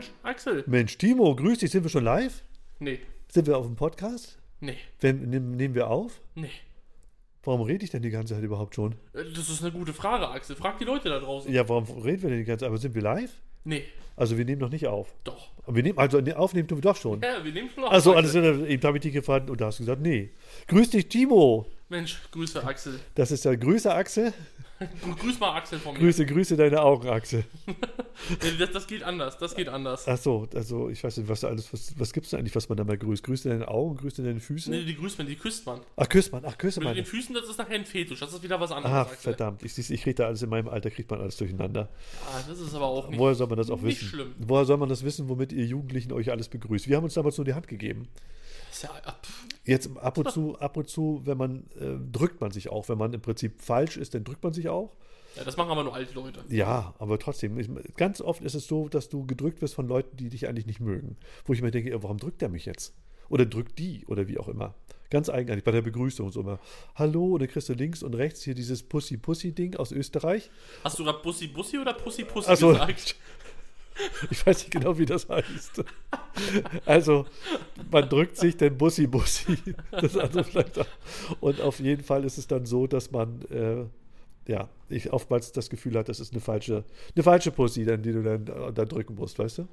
Mensch, Axel. Mensch, Timo, grüß dich. Sind wir schon live? Nee, Sind wir auf dem Podcast? nee, Wenn, nehmen, nehmen wir auf? nee. Warum rede ich denn die ganze Zeit überhaupt schon? Äh, Das ist eine gute Frage, Axel. Frag die Leute da draußen. Ja, warum reden wir denn die ganze Zeit? Aber sind wir live? Nee, Also wir nehmen noch nicht auf. doch. Aber wir nehmen, also nee, aufnehmen tun wir doch schon. Ja, wir nehmen schon auf. Also alles eben habe ich dich gefragt und da hast du gesagt, nee. Grüß dich, Timo. Mensch, Grüße, Axel. Das ist der Grüße, Axel. Grüß mal Axel von mir. Grüße, Grüße deine Augenachse. Nee, Das, das geht anders, das geht anders. Ach so, also ich weiß nicht, was alles, was, was gibt es da eigentlich, was man da mal grüßt? Grüßt deine Augen, grüßt deine Füße? Nee, die grüßt man, die küsst man. Ach, küsst man, ach, küsst Mit man. den Füßen, das ist nachher ein Fetisch. Das ist wieder was anderes, Ach, Axel. verdammt, ich, ich kriege da alles in meinem Alter, kriegt man alles durcheinander. Ah, das ist aber auch nicht. Woher soll man das auch wissen? schlimm. Woher soll man das wissen, womit ihr Jugendlichen euch alles begrüßt? Wir haben uns damals nur die Hand gegeben. Ist ja, ah, pff. Jetzt ab und zu, ab und zu, wenn man, äh, drückt man sich auch. Wenn man im Prinzip falsch ist, dann drückt man sich auch. ja, das machen aber nur alte Leute. Ja, aber trotzdem, ich, ganz oft ist es so, dass du gedrückt wirst von Leuten, die dich eigentlich nicht mögen. Wo ich mir denke, warum drückt er mich jetzt? Oder drückt die oder wie auch immer. Ganz eigenartig bei der Begrüßung so immer. Hallo, und dann kriegst du links und rechts hier dieses Pussy-Pussy-Ding aus Österreich. Hast du gerade Bussi oder Pussy Pussy Ach so. gesagt? Ich weiß nicht genau, wie das heißt. Also, man drückt sich den Bussi Bussi. Und auf jeden Fall ist es dann so, dass man, äh, ja, ich oftmals das Gefühl hat, das ist eine falsche, eine falsche Pussy, die du dann, äh, dann drücken musst, weißt du?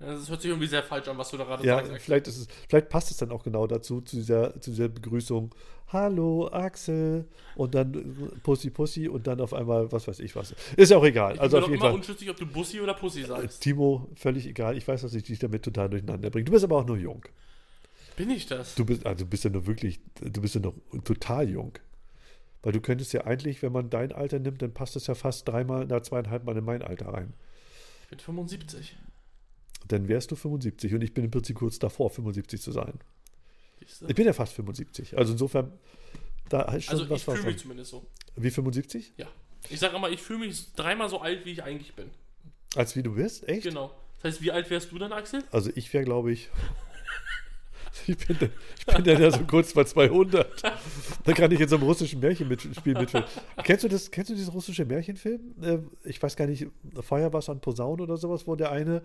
Das hört sich irgendwie sehr falsch an, was du da gerade Ja, sagst. Vielleicht, ist es, vielleicht passt es dann auch genau dazu, zu dieser, zu dieser Begrüßung. Hallo, Axel. Und dann äh, Pussy Pussy und dann auf einmal, was weiß ich was. Ist ja auch egal. Ich Also bin auf jeden immer Fall. unschlüssig, ob du Bussi oder Pussy sagst. Timo, völlig egal. Ich weiß, dass ich dich damit total durcheinander bringe. Du bist aber auch nur jung. Bin ich das? Du bist, also bist ja nur wirklich, du bist ja noch total jung. Weil du könntest ja eigentlich, wenn man dein Alter nimmt, dann passt es ja fast dreimal, na zweieinhalb Mal in mein Alter rein. Ich bin 75. Dann wärst du 75 und ich bin im Prinzip kurz davor, 75 zu sein. Ich bin ja fast 75. Also insofern, da ist schon Also ich was fühle davon. mich zumindest so. Wie 75? Ja. Ich sage immer, ich fühle mich dreimal so alt, wie ich eigentlich bin. Als wie du bist? Echt? Genau. Das heißt, wie alt wärst du dann, Axel? Also ich wäre, glaube ich. Ich bin, dann- ich bin dann ja so kurz bei 200. Da kann ich in so einem russischen Märchenspiel mitspielen. Kennst du das? Kennst du diesen russischen Märchenfilm? Äh, ich weiß gar nicht, Feuerwasser und Posaune oder sowas, wo der eine,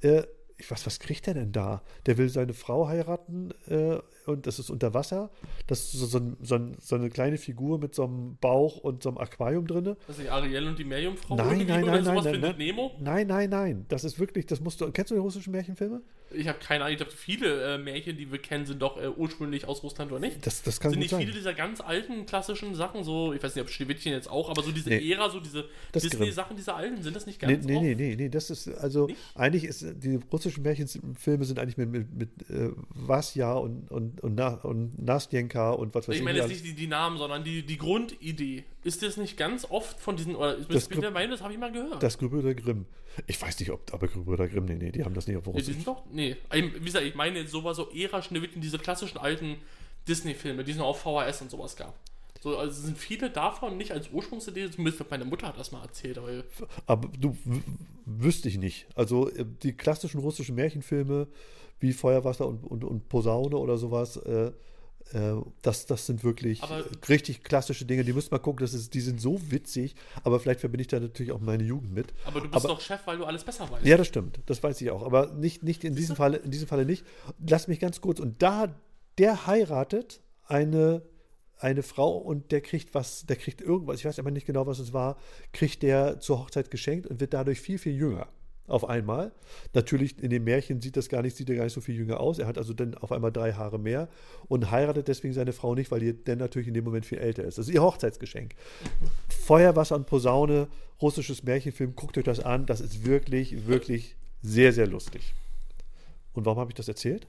äh, ich weiß, was kriegt der denn da? Der will seine Frau heiraten äh, und das ist unter Wasser. Das ist so, so, so, so eine kleine Figur mit so einem Bauch und so einem Aquarium drinne. Das ist Ariel und die Meerjungfrau? Nein, nein, nein, nein, findet nein, Nemo? Nein, nein, nein. Das ist wirklich, das musst du. Kennst du die russischen Märchenfilme? Ich habe keine Ahnung. Ich dachte, viele äh, Märchen, die wir kennen, sind doch äh, ursprünglich aus Russland oder nicht? Das, das kann sind nicht sein. viele dieser ganz alten klassischen Sachen, so, ich weiß nicht, ob Schneewittchen jetzt auch, aber so diese Nee. Ära, so diese Disney-Sachen, diese alten, sind das nicht Nee, ganz nee, oft? nee, nee, nee, das ist, also Nicht? eigentlich ist, die russischen Märchenfilme sind eigentlich mit, mit, mit äh, Vasja und, und, und, Na, und Nastjenka und was weiß ich. Ich meine jetzt nicht die, die Namen, sondern die, die Grundidee. Ist das nicht ganz oft von diesen, oder ich Das bin der Meinung, das habe ich mal gehört. Das Gebrüder Grimm. Ich weiß nicht, ob, aber Gebrüder Grimm, nee, nee, die haben das nicht auf Ja, die Russisch. sind doch, nee. Wie gesagt, ich meine jetzt sowas, so Ära Schneewittchen, diese klassischen alten Disney-Filme, die es noch auf VHS und sowas gab. So, also sind viele davon nicht als Ursprungsidee, zumindest meine Mutter hat das mal erzählt, aber Aber du, wüsste ich nicht. Also äh, die klassischen russischen Märchenfilme wie Feuerwasser und, und, und Posaune oder sowas, äh, äh, das, das sind wirklich Aber- richtig klassische Dinge. Die müsst mal gucken, das ist, die sind so witzig, aber vielleicht verbinde ich da natürlich auch meine Jugend mit. aber du bist Aber- doch Chef, weil du alles besser weißt. Ja, das stimmt. Das weiß ich auch. Aber nicht, nicht in diesem Falle, in diesem Falle nicht. Lass mich ganz kurz. Und da, der heiratet eine, eine Frau und der kriegt was, der kriegt irgendwas, ich weiß aber nicht genau, was es war, kriegt der zur Hochzeit geschenkt und wird dadurch viel, viel jünger. Auf einmal. Natürlich in den Märchen sieht das gar nicht, sieht er gar nicht so viel jünger aus. Er hat also dann auf einmal drei Haare mehr und heiratet deswegen seine Frau nicht, weil die dann natürlich in dem Moment viel älter ist. Das ist ihr Hochzeitsgeschenk. Feuerwasser und Posaune, russisches Märchenfilm, guckt euch das an. Das ist wirklich, wirklich sehr, sehr lustig. Und warum habe ich das erzählt?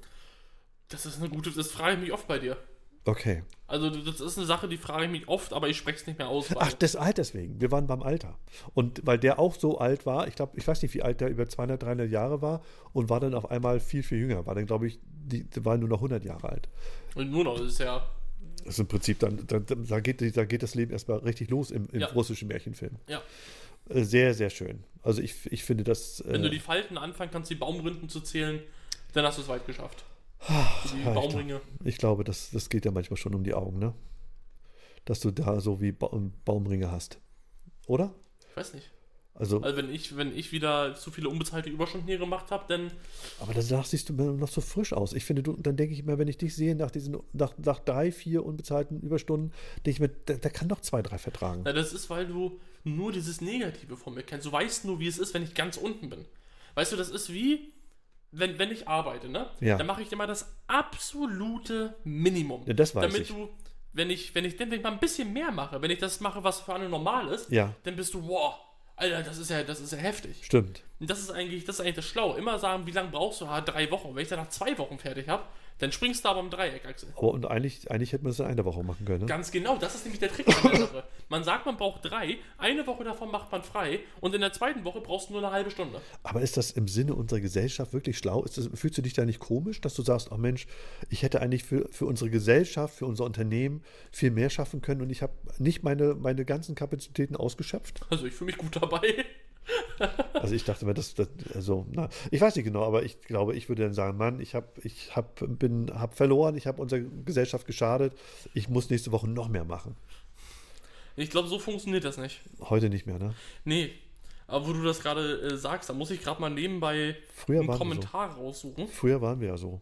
Das ist eine gute, das frage ich mich oft bei dir. Okay. Also das ist eine Sache, die frage ich mich oft, aber ich spreche es nicht mehr aus. Ach, des Alters wegen. Wir waren beim Alter. Und weil der auch so alt war, ich glaube, ich weiß nicht, wie alt der über 200, 300 Jahre war und war dann auf einmal viel, viel jünger. War dann, glaube ich, die, war nur noch 100 Jahre alt. und nur noch, das ist ja, Das ist im Prinzip dann, da, da, geht, da geht das Leben erstmal richtig los im, im Ja. russischen Märchenfilm. ja. Äh, Sehr, sehr schön. Also ich, ich finde das. Wenn du äh, die Falten anfangen kannst, die Baumrinden zu zählen, dann hast du es weit geschafft. Ja, ich Baumringe. Ich glaube, das, das geht ja manchmal schon um die Augen, ne? Dass du da so wie ba Baumringe hast. Oder? Ich weiß nicht. Also, Also wenn ich, wenn ich wieder zu viele unbezahlte Überstunden hier gemacht habe, dann aber danach siehst du mir noch so frisch aus. Ich finde, du, dann denke ich mir, wenn ich dich sehe, nach diesen, nach, nach drei, vier unbezahlten Überstunden, denke ich mir, der, der kann doch zwei, drei vertragen. Na, das ist, weil du nur dieses Negative von mir kennst. Du weißt nur, wie es ist, wenn ich ganz unten bin. Weißt du, das ist wie, wenn, wenn ich arbeite, ne? Ja. Dann mache ich immer das absolute Minimum. Ja, das weiß damit ich. du, wenn ich, wenn ich, wenn ich mal ein bisschen mehr mache, wenn ich das mache, was für alle normal ist, Ja. dann bist du, wow, Alter, das ist ja, das ist ja heftig. Stimmt. Und das ist eigentlich, das ist eigentlich das Schlaue. Immer sagen, wie lange brauchst du? Ah, drei Wochen. Wenn ich dann nach zwei Wochen fertig habe, dann springst du aber im Dreieck, Axel. Aber und eigentlich, eigentlich hätte man es in einer Woche machen können. Ne? Ganz genau, das ist nämlich der Trick an der Sache. Man sagt, man braucht drei, eine Woche davon macht man frei und in der zweiten Woche brauchst du nur eine halbe Stunde. Aber ist das im Sinne unserer Gesellschaft wirklich schlau? Ist das, fühlst du dich da nicht komisch, dass du sagst, oh Mensch, ich hätte eigentlich für, für unsere Gesellschaft, für unser Unternehmen viel mehr schaffen können und ich habe nicht meine, meine ganzen Kapazitäten ausgeschöpft? Also ich fühle mich gut dabei. Also ich dachte mir, das, das also, na, ich weiß nicht genau, aber ich glaube, ich würde dann sagen, Mann, ich habe ich hab, bin, hab verloren, ich habe unserer Gesellschaft geschadet, ich muss nächste Woche noch mehr machen. Ich glaube, so funktioniert das nicht. Heute nicht mehr, ne? Nee. Aber wo du das gerade äh, sagst, da muss ich gerade mal nebenbei Früher einen Kommentar raussuchen. Früher waren wir ja so.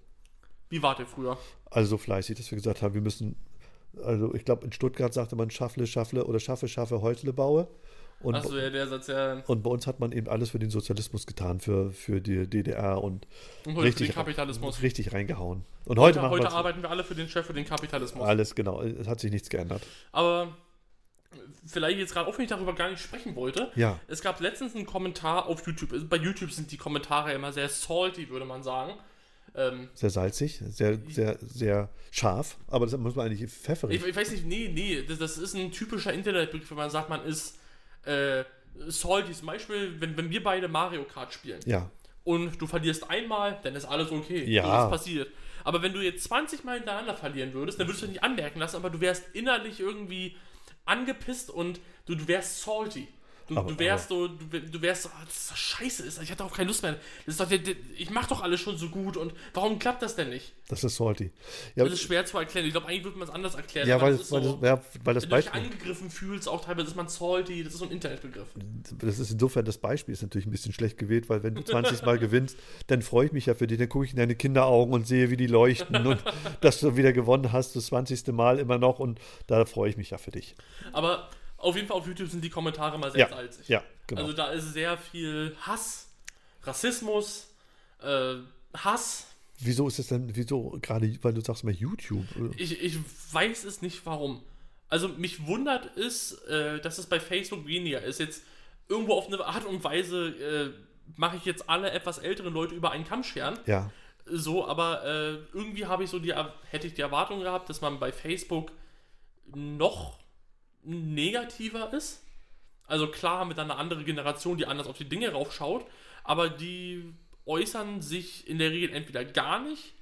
Wie wart ihr früher? Also so fleißig, dass wir gesagt haben, wir müssen, also ich glaube, in Stuttgart sagte man Schaffle, Schaffle oder Schaffe, Schaffe, Häusle baue. Und, Achso, ja, der Satz ja. und bei uns hat man eben alles für den Sozialismus getan, für, für die DDR und Und richtig, den Kapitalismus. richtig reingehauen. Und heute, Heute, heute wir arbeiten wir alle für den Chef, für den Kapitalismus. alles, genau. Es hat sich nichts geändert. Aber vielleicht jetzt gerade, auch wenn ich darüber gar nicht sprechen wollte, Ja. es gab letztens einen Kommentar auf YouTube. Also Bei YouTube sind die Kommentare immer sehr salty, würde man sagen. Ähm, Sehr salzig, sehr, sehr, sehr scharf, aber das muss man eigentlich pfefferig. ich, ich weiß nicht, nee, nee, das, das ist ein typischer Internetbegriff, wenn man sagt, man ist äh, salty. Zum Beispiel, wenn, wenn wir beide Mario Kart spielen ja, und du verlierst einmal, dann ist alles okay. Ja. Das passiert. Aber wenn du jetzt 20 Mal hintereinander verlieren würdest, dann würdest du das nicht anmerken lassen, aber du wärst innerlich irgendwie angepisst und du, du wärst salty. Du, Aber- du wärst so, du, du wärst so, ah, das ist doch scheiße, ist, ich hatte auch keine Lust mehr. Das ist doch, ich mach doch alles schon so gut und warum klappt das denn nicht? das ist salty. Ja, Das ist schwer zu erklären. Ich glaube, eigentlich würde man es anders erklären. ja weil, das weil, so, das, ja, weil das wenn du dich Beispiel, angegriffen fühlst, auch teilweise ist man salty, das ist so ein Internetbegriff. das ist insofern das Beispiel ist natürlich ein bisschen schlecht gewählt, weil wenn du 20 Mal gewinnst, dann freue ich mich ja für dich, dann gucke ich in deine Kinderaugen und sehe, wie die leuchten und dass du wieder gewonnen hast, das 20. Mal immer noch und da freue ich mich ja für dich. Aber auf jeden Fall auf YouTube sind die Kommentare mal sehr Ja, salzig. ja, genau. Also da ist sehr viel Hass, Rassismus, äh, Hass. Wieso ist es denn, wieso gerade, weil du sagst mal YouTube? Ich, ich weiß es nicht warum. Also mich wundert es, äh, dass es bei Facebook weniger ist. Jetzt irgendwo auf eine Art und Weise äh, mache ich jetzt alle etwas älteren Leute über einen Kamm scheren. Ja, So, aber äh, irgendwie habe ich so die, hätte ich die Erwartung gehabt, dass man bei Facebook noch negativer ist. Also klar haben wir dann eine andere Generation, die anders auf die Dinge raufschaut, aber die äußern sich in der Regel entweder gar nicht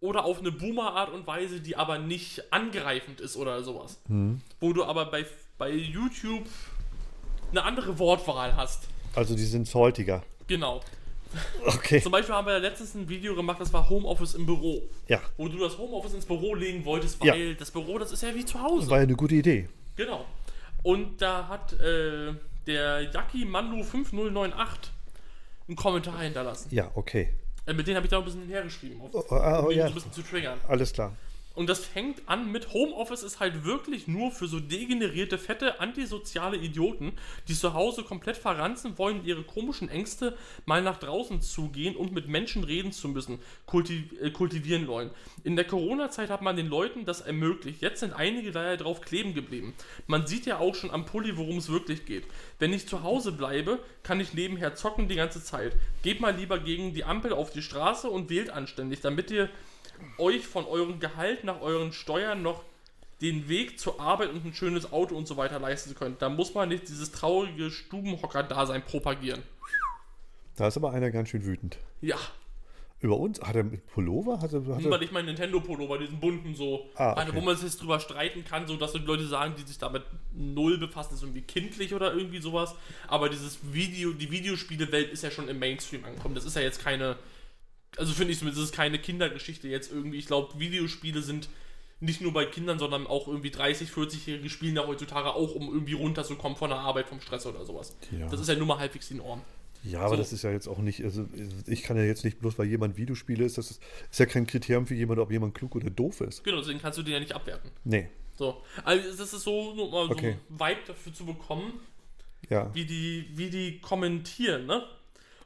oder auf eine Boomer-Art und Weise, die aber nicht angreifend ist oder sowas. Wo du aber bei, bei YouTube eine andere Wortwahl hast. also die sind saltiger. Genau. Okay. Zum Beispiel haben wir ja letztens ein Video gemacht, das war Homeoffice im Büro. Ja, Wo du das Homeoffice ins Büro legen wolltest, Ja. weil das Büro, das ist ja wie zu Hause. war ja eine gute Idee. Genau. Und da hat äh, der Yaki Mandu 5098 einen Kommentar hinterlassen. Ja, okay. Äh, mit denen habe ich da ein bisschen hergeschrieben, auf, Oh, um oh, ihn ja, so ein bisschen zu triggern. alles klar. Und das fängt an mit Homeoffice ist halt wirklich nur für so degenerierte, fette, antisoziale Idioten, die zu Hause komplett verranzen wollen ihre komischen Ängste mal nach draußen zugehen und mit Menschen reden zu müssen, kulti äh, kultivieren wollen. In der Corona-Zeit hat man den Leuten das ermöglicht. Jetzt sind einige leider drauf kleben geblieben. Man sieht ja auch schon am Pulli, worum es wirklich geht. Wenn ich zu Hause bleibe, kann ich nebenher zocken die ganze Zeit. Geht mal lieber gegen die Ampel auf die Straße und wählt anständig, damit ihr euch von eurem Gehalt nach euren Steuern noch den Weg zur Arbeit und ein schönes Auto und so weiter leisten könnt. Da muss man nicht dieses traurige Stubenhocker-Dasein propagieren. Da ist aber einer ganz schön wütend. Ja, Über uns? Hat er mit Pullover? Hat er, hat weil er, ich mein Nintendo-Pullover, diesen bunten so, Ah, eine, okay. wo man sich jetzt drüber streiten kann, so dass die Leute sagen, die sich damit null befassen, ist irgendwie kindlich oder irgendwie sowas. Aber dieses Video, die Videospielewelt ist ja schon im Mainstream angekommen. Das ist ja jetzt keine, also finde ich zumindest, das ist keine Kindergeschichte jetzt irgendwie. Ich glaube, Videospiele sind nicht nur bei Kindern, sondern auch irgendwie 30, 40-Jährige spielen ja heutzutage auch, um irgendwie runterzukommen von der Arbeit, vom Stress oder sowas. Ja. Das ist ja nur mal halbwegs die Norm. Ja, aber So. das ist ja jetzt auch nicht, also ich kann ja jetzt nicht bloß, weil jemand Videospiele ist, das ist, ist ja kein Kriterium für jemanden, ob jemand klug oder doof ist. Genau, deswegen kannst du den ja nicht abwerten. Nee, So. Also das ist so, nur mal Okay. so ein Vibe dafür zu bekommen, ja. wie die, wie die kommentieren, ne?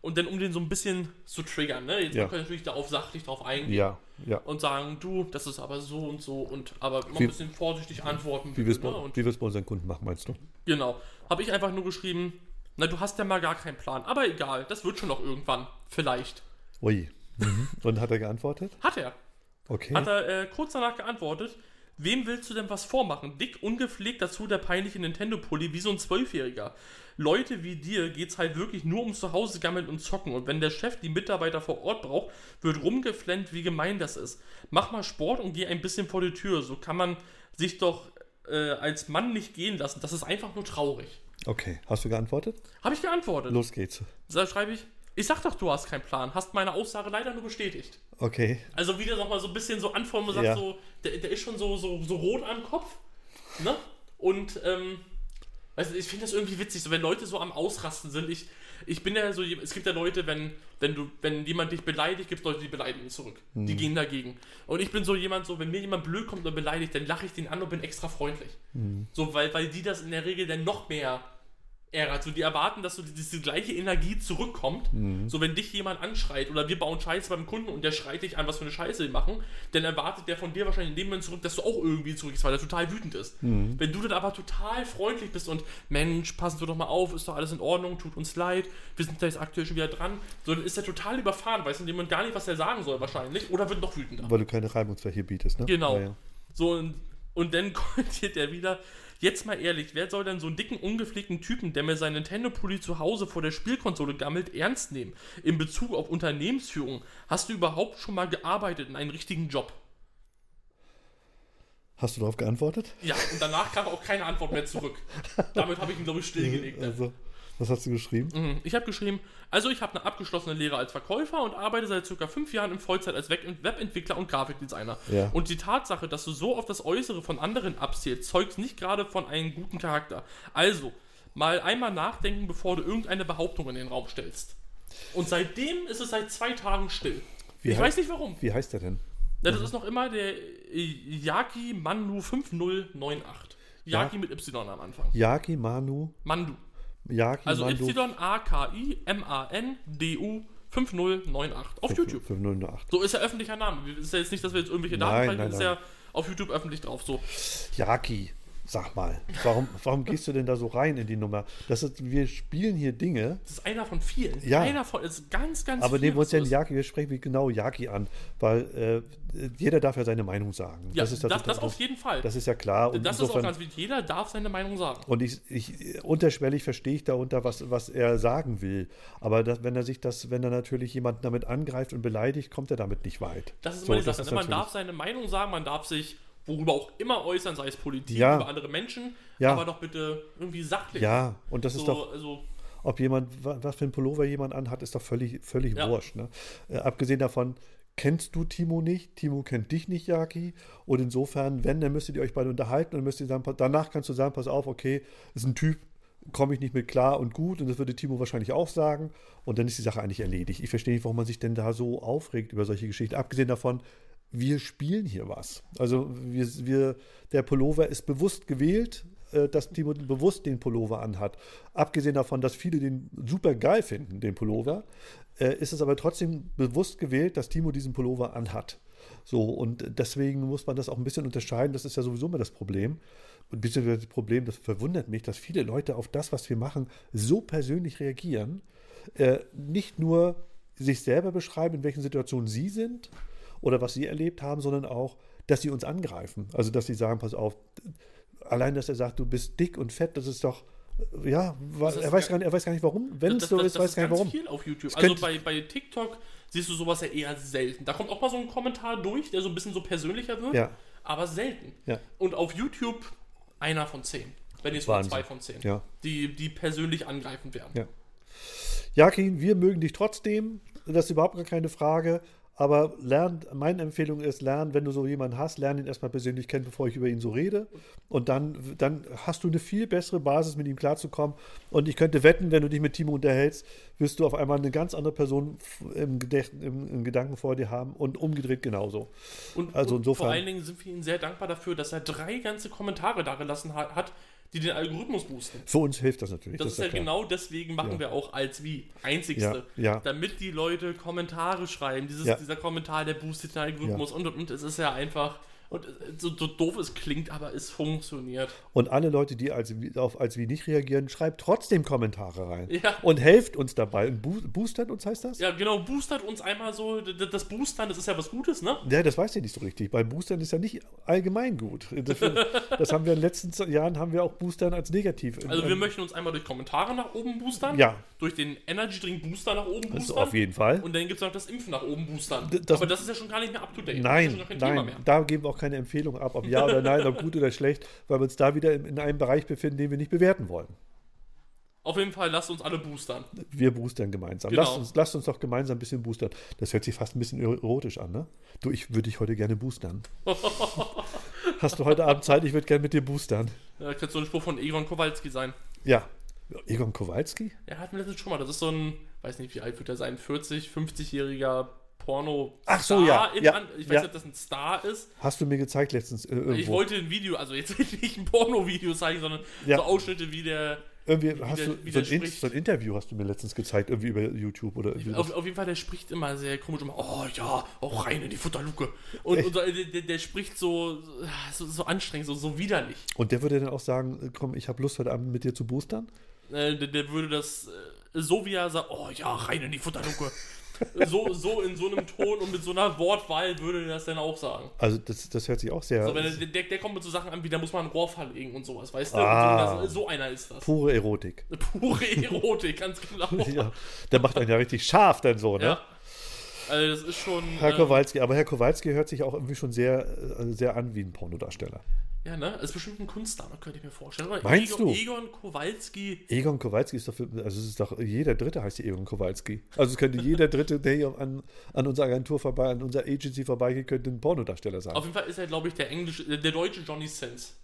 Und dann um den so ein bisschen zu triggern, ne? Jetzt Ja. kann natürlich darauf sachlich drauf eingehen Ja, ja. und sagen, du, das ist aber so und so und aber immer Wie- ein bisschen vorsichtig antworten. Wie wir es ne? bei, es bei unseren Kunden machen, meinst du? Genau. Habe ich einfach nur geschrieben, na, du hast ja mal gar keinen Plan. Aber egal, das wird schon noch irgendwann. Vielleicht. Ui. Mhm. Und hat er geantwortet? Hat er. Okay. Hat er äh, kurz danach geantwortet, wem willst du denn was vormachen? Dick, ungepflegt, dazu der peinliche Nintendo-Pulli, wie so ein Zwölfjähriger. Leute wie dir geht's halt wirklich nur ums Zuhause gammeln und zocken. Und wenn der Chef die Mitarbeiter vor Ort braucht, wird rumgeflennt, wie gemein das ist. Mach mal Sport und geh ein bisschen vor die Tür. So kann man sich doch äh, als Mann nicht gehen lassen. Das ist einfach nur traurig. Okay. Hast du geantwortet? Habe ich geantwortet. Los geht's. Da schreibe ich, ich sag doch, du hast keinen Plan, hast meine Aussage leider nur bestätigt. Okay. Also wieder nochmal so ein bisschen so anformen und sagt Ja. so, der, der ist schon so, so, so rot am Kopf. Ne? Und ähm, du, ich finde das irgendwie witzig, so wenn Leute so am Ausrasten sind. Ich, ich bin ja so, es gibt ja Leute, wenn, wenn du, wenn jemand dich beleidigt, gibt es Leute, die beleidigen zurück. Mhm. Die gehen dagegen. Und ich bin so jemand, so, wenn mir jemand blöd kommt und beleidigt, dann lache ich den an und bin extra freundlich. Mhm. So, weil, weil die das in der Regel dann noch mehr ärgert. So, die erwarten, dass so die- diese gleiche Energie zurückkommt. Mhm. So, wenn dich jemand anschreit oder wir bauen Scheiße beim Kunden und der schreit dich an, was für eine Scheiße wir machen, dann erwartet der von dir wahrscheinlich in dem Moment zurück, dass du auch irgendwie zurückgehst, weil er total wütend ist. Mhm. Wenn du dann aber total freundlich bist und Mensch, passen wir doch mal auf, ist doch alles in Ordnung, tut uns leid, wir sind da jetzt aktuell schon wieder dran, so, dann ist er total überfahren, weiß in dem Moment gar nicht, was er sagen soll wahrscheinlich, oder wird noch wütender. Weil du keine Reibungsfläche bietest, ne? Genau. Ja, ja. So, und, und dann kommentiert er wieder, jetzt mal ehrlich, wer soll denn so einen dicken, ungepflegten Typen, der mir seinen Nintendo-Pulli zu Hause vor der Spielkonsole gammelt, ernst nehmen? In Bezug auf Unternehmensführung, hast du überhaupt schon mal gearbeitet in einem richtigen Job? Hast du darauf geantwortet? Ja, und danach kam auch keine Antwort mehr zurück. Damit habe ich ihn, glaube ich, stillgelegt. Also, was hast du geschrieben? Mhm. Ich habe geschrieben, also ich habe eine abgeschlossene Lehre als Verkäufer und arbeite seit circa fünf Jahren in Vollzeit als Web- Webentwickler und Grafikdesigner. Ja. Und die Tatsache, dass du so auf das Äußere von anderen abzielst, zeugt nicht gerade von einem guten Charakter. Also, mal einmal nachdenken, bevor du irgendeine Behauptung in den Raum stellst. Und seitdem ist es seit zwei Tagen still. Wie ich heißt- weiß nicht warum. Wie heißt der denn? Ja, das ist noch immer der äh, Yaki Manu 5098. Yaki Ja. mit Y am Anfang. Yaki Manu. Mandu. Yaki Also. Y-A-K-I-M-A-N-D-U 5098 auf YouTube. 5008. So ist ja öffentlicher Name. Ist ja jetzt nicht, dass wir jetzt irgendwelche Daten Nein, fallen, nein, ist nein. ja auf YouTube öffentlich drauf. So. Yaki, sag mal, warum, warum gehst du denn da so rein in die Nummer? Das ist, wir spielen hier Dinge, Das ist einer von vielen. Ja. Einer von, ist ganz, ganz aber nehmen wir uns ja so ist. Yaki, wir sprechen wie genau Yaki an, weil äh, jeder darf ja seine Meinung sagen. Ja, das ist das, das, auf jeden Fall. Das ist ja klar. Und das ist auch insofern- ganz wichtig. Jeder darf seine Meinung sagen. Und ich, ich unterschwellig verstehe ich darunter, was, was er sagen will. Aber das, wenn er sich das, wenn er natürlich jemanden damit angreift und beleidigt, kommt er damit nicht weit. Das ist So, immer die das Sache. ne? Man darf seine Meinung sagen, man darf sich worüber auch immer äußern, sei es Politik, Ja. über andere Menschen, Ja. aber doch bitte irgendwie sachlich. Ja, und das ist so, doch, also, ob jemand, wa- was für ein Pullover jemand anhat, ist doch völlig, völlig Ja. wurscht. Ne? Äh, abgesehen davon, kennst du Timo nicht, Timo kennt dich nicht, Jaki. Und insofern, wenn, dann müsstet ihr euch beide unterhalten und müsst ihr sagen, danach kannst du sagen, pass auf, okay, ist ein Typ, komme ich nicht mit klar und gut. Und das würde Timo wahrscheinlich auch sagen. Und dann ist die Sache eigentlich erledigt. Ich verstehe nicht, warum man sich denn da so aufregt über solche Geschichten. Abgesehen davon, wir spielen hier was. Also wir, wir, der Pullover ist bewusst gewählt, äh, dass Timo bewusst den Pullover anhat. Abgesehen davon, dass viele den super geil finden, den Pullover, äh, ist es aber trotzdem bewusst gewählt, dass Timo diesen Pullover anhat. So, und deswegen muss man das auch ein bisschen unterscheiden. Das ist ja sowieso immer das Problem. Und beziehungsweise das Problem, das verwundert mich, dass viele Leute auf das, was wir machen, so persönlich reagieren. Äh, nicht nur sich selber beschreiben, in welchen Situationen sie sind oder was sie erlebt haben, sondern auch, dass sie uns angreifen. Also, dass sie sagen, pass auf, allein, dass er sagt, du bist dick und fett, das ist doch, ja, Das ist er, weiß gar- nicht, er weiß gar nicht warum. Wenn es das, so ist, das weiß gar nicht warum. viel auf YouTube. Also bei, bei TikTok siehst du sowas ja eher selten. Da kommt auch mal so ein Kommentar durch, der so ein bisschen so persönlicher wird, Ja, aber selten. ja, Und auf YouTube einer von zehn. Wenn nicht sogar zwei von zehn. ja. Die, die persönlich angreifend werden. Ja. Jakin, wir mögen dich trotzdem. Das ist überhaupt gar keine Frage. Aber lernt, meine Empfehlung ist, lernen, wenn du so jemanden hast, lern ihn erstmal persönlich kennen, bevor ich über ihn so rede. Und dann, dann hast du eine viel bessere Basis, mit ihm klarzukommen. Und ich könnte wetten, wenn du dich mit Timo unterhältst, wirst du auf einmal eine ganz andere Person im, Gedächt, im, im Gedanken vor dir haben und umgedreht genauso. Und, Also und insofern- vor allen Dingen sind wir Ihnen sehr dankbar dafür, dass er drei ganze Kommentare da gelassen hat die den Algorithmus boosten. Für uns hilft das natürlich. Das, ist ja ja klar. genau deswegen machen Ja. wir auch als wie einzigste. Ja, ja. Damit die Leute Kommentare schreiben. Dieses. Dieser Kommentar, der boostet den Algorithmus und, und, und es ist ja einfach. Und äh, so, so doof es klingt, aber es funktioniert. Und alle Leute, die als, auf, als wie nicht reagieren, schreibt trotzdem Kommentare rein. Ja. Und helft uns dabei. Und boo- boostert uns heißt das? Ja, genau, boostert uns einmal so. Das Boostern, das ist ja was Gutes, ne? Ja, das weiß ich nicht so richtig. Bei Boostern ist ja nicht allgemein gut. Das, das haben wir in den letzten Jahren haben wir auch Boostern als negativ. Also wir möchten uns einmal durch Kommentare nach oben boostern. Ja. Durch den Energy Drink Booster nach oben boostern. auf jeden Fall. Und dann gibt es noch das Impfen nach oben boostern. Das- aber das ist ja schon gar nicht mehr up to date. das ist Nein, schon gar kein Thema nein, mehr. da geben wir auch keine Empfehlung ab, ob ja oder nein, ob gut oder schlecht, weil wir uns da wieder in, in einem Bereich befinden, den wir nicht bewerten wollen. Auf jeden Fall lasst uns alle boostern. Wir boostern gemeinsam. Genau. Lasst, uns, lasst uns doch gemeinsam ein bisschen boostern. Das hört sich fast ein bisschen erotisch an, ne? Du, ich würde dich heute gerne boostern. Hast du heute Abend Zeit? Ich würde gerne mit dir boostern. Ja, Das könnte so ein Spruch von Egon Kowalski sein. Ja. Egon Kowalski? Er hat mir letztens schon mal, das ist so ein, weiß nicht, wie alt wird er sein, 40, 50-jähriger porno Ach so, ja, ja, An Ich weiß ja. nicht, ob das ein Star ist. Hast du mir gezeigt letztens äh, irgendwo. Ich wollte ein Video, also jetzt nicht ein Porno-Video zeigen, sondern Ja. so Ausschnitte, wie der, irgendwie hast der- du so ein, In spricht. so ein Interview hast du mir letztens gezeigt, irgendwie über YouTube oder irgendwie. auf, auf jeden Fall, der spricht immer sehr komisch, immer, oh ja, auch rein in die Futterluke. Und, und so, der, der, der spricht so, so, so anstrengend, so, so widerlich. Und der würde dann auch sagen, äh, komm, ich habe Lust heute Abend mit dir zu boostern? Äh, der, der würde das äh, so wie er sagt, oh ja, rein in die Futterluke. so, so in so einem Ton und mit so einer Wortwahl würde er das dann auch sagen. Also das, das hört sich auch sehr So, wenn er, der, der kommt mit so Sachen an, wie da muss man ein Rohr verlegen und sowas, weißt du? Ah. So, so einer ist das. pure Erotik. Pure Erotik, ganz genau. Ja, der macht einen ja richtig scharf dann so, ne? Ja. Also das ist schon. Herr äh, Kowalski, aber Herr Kowalski hört sich auch irgendwie schon sehr, äh, sehr an wie ein Pornodarsteller. ja, ne? Ist bestimmt ein Kunstname, könnte ich mir vorstellen. Oder? Meinst Egon, du? Egon Kowalski. Egon Kowalski ist doch, für, also es ist doch, jeder Dritte heißt Egon Kowalski. Also es könnte jeder Dritte, der hier an, an unserer Agentur vorbei, an unserer Agency vorbeigeht, könnte ein Pornodarsteller sein. Auf jeden Fall ist er, glaube ich, der englische, äh, der deutsche Johnny Sins.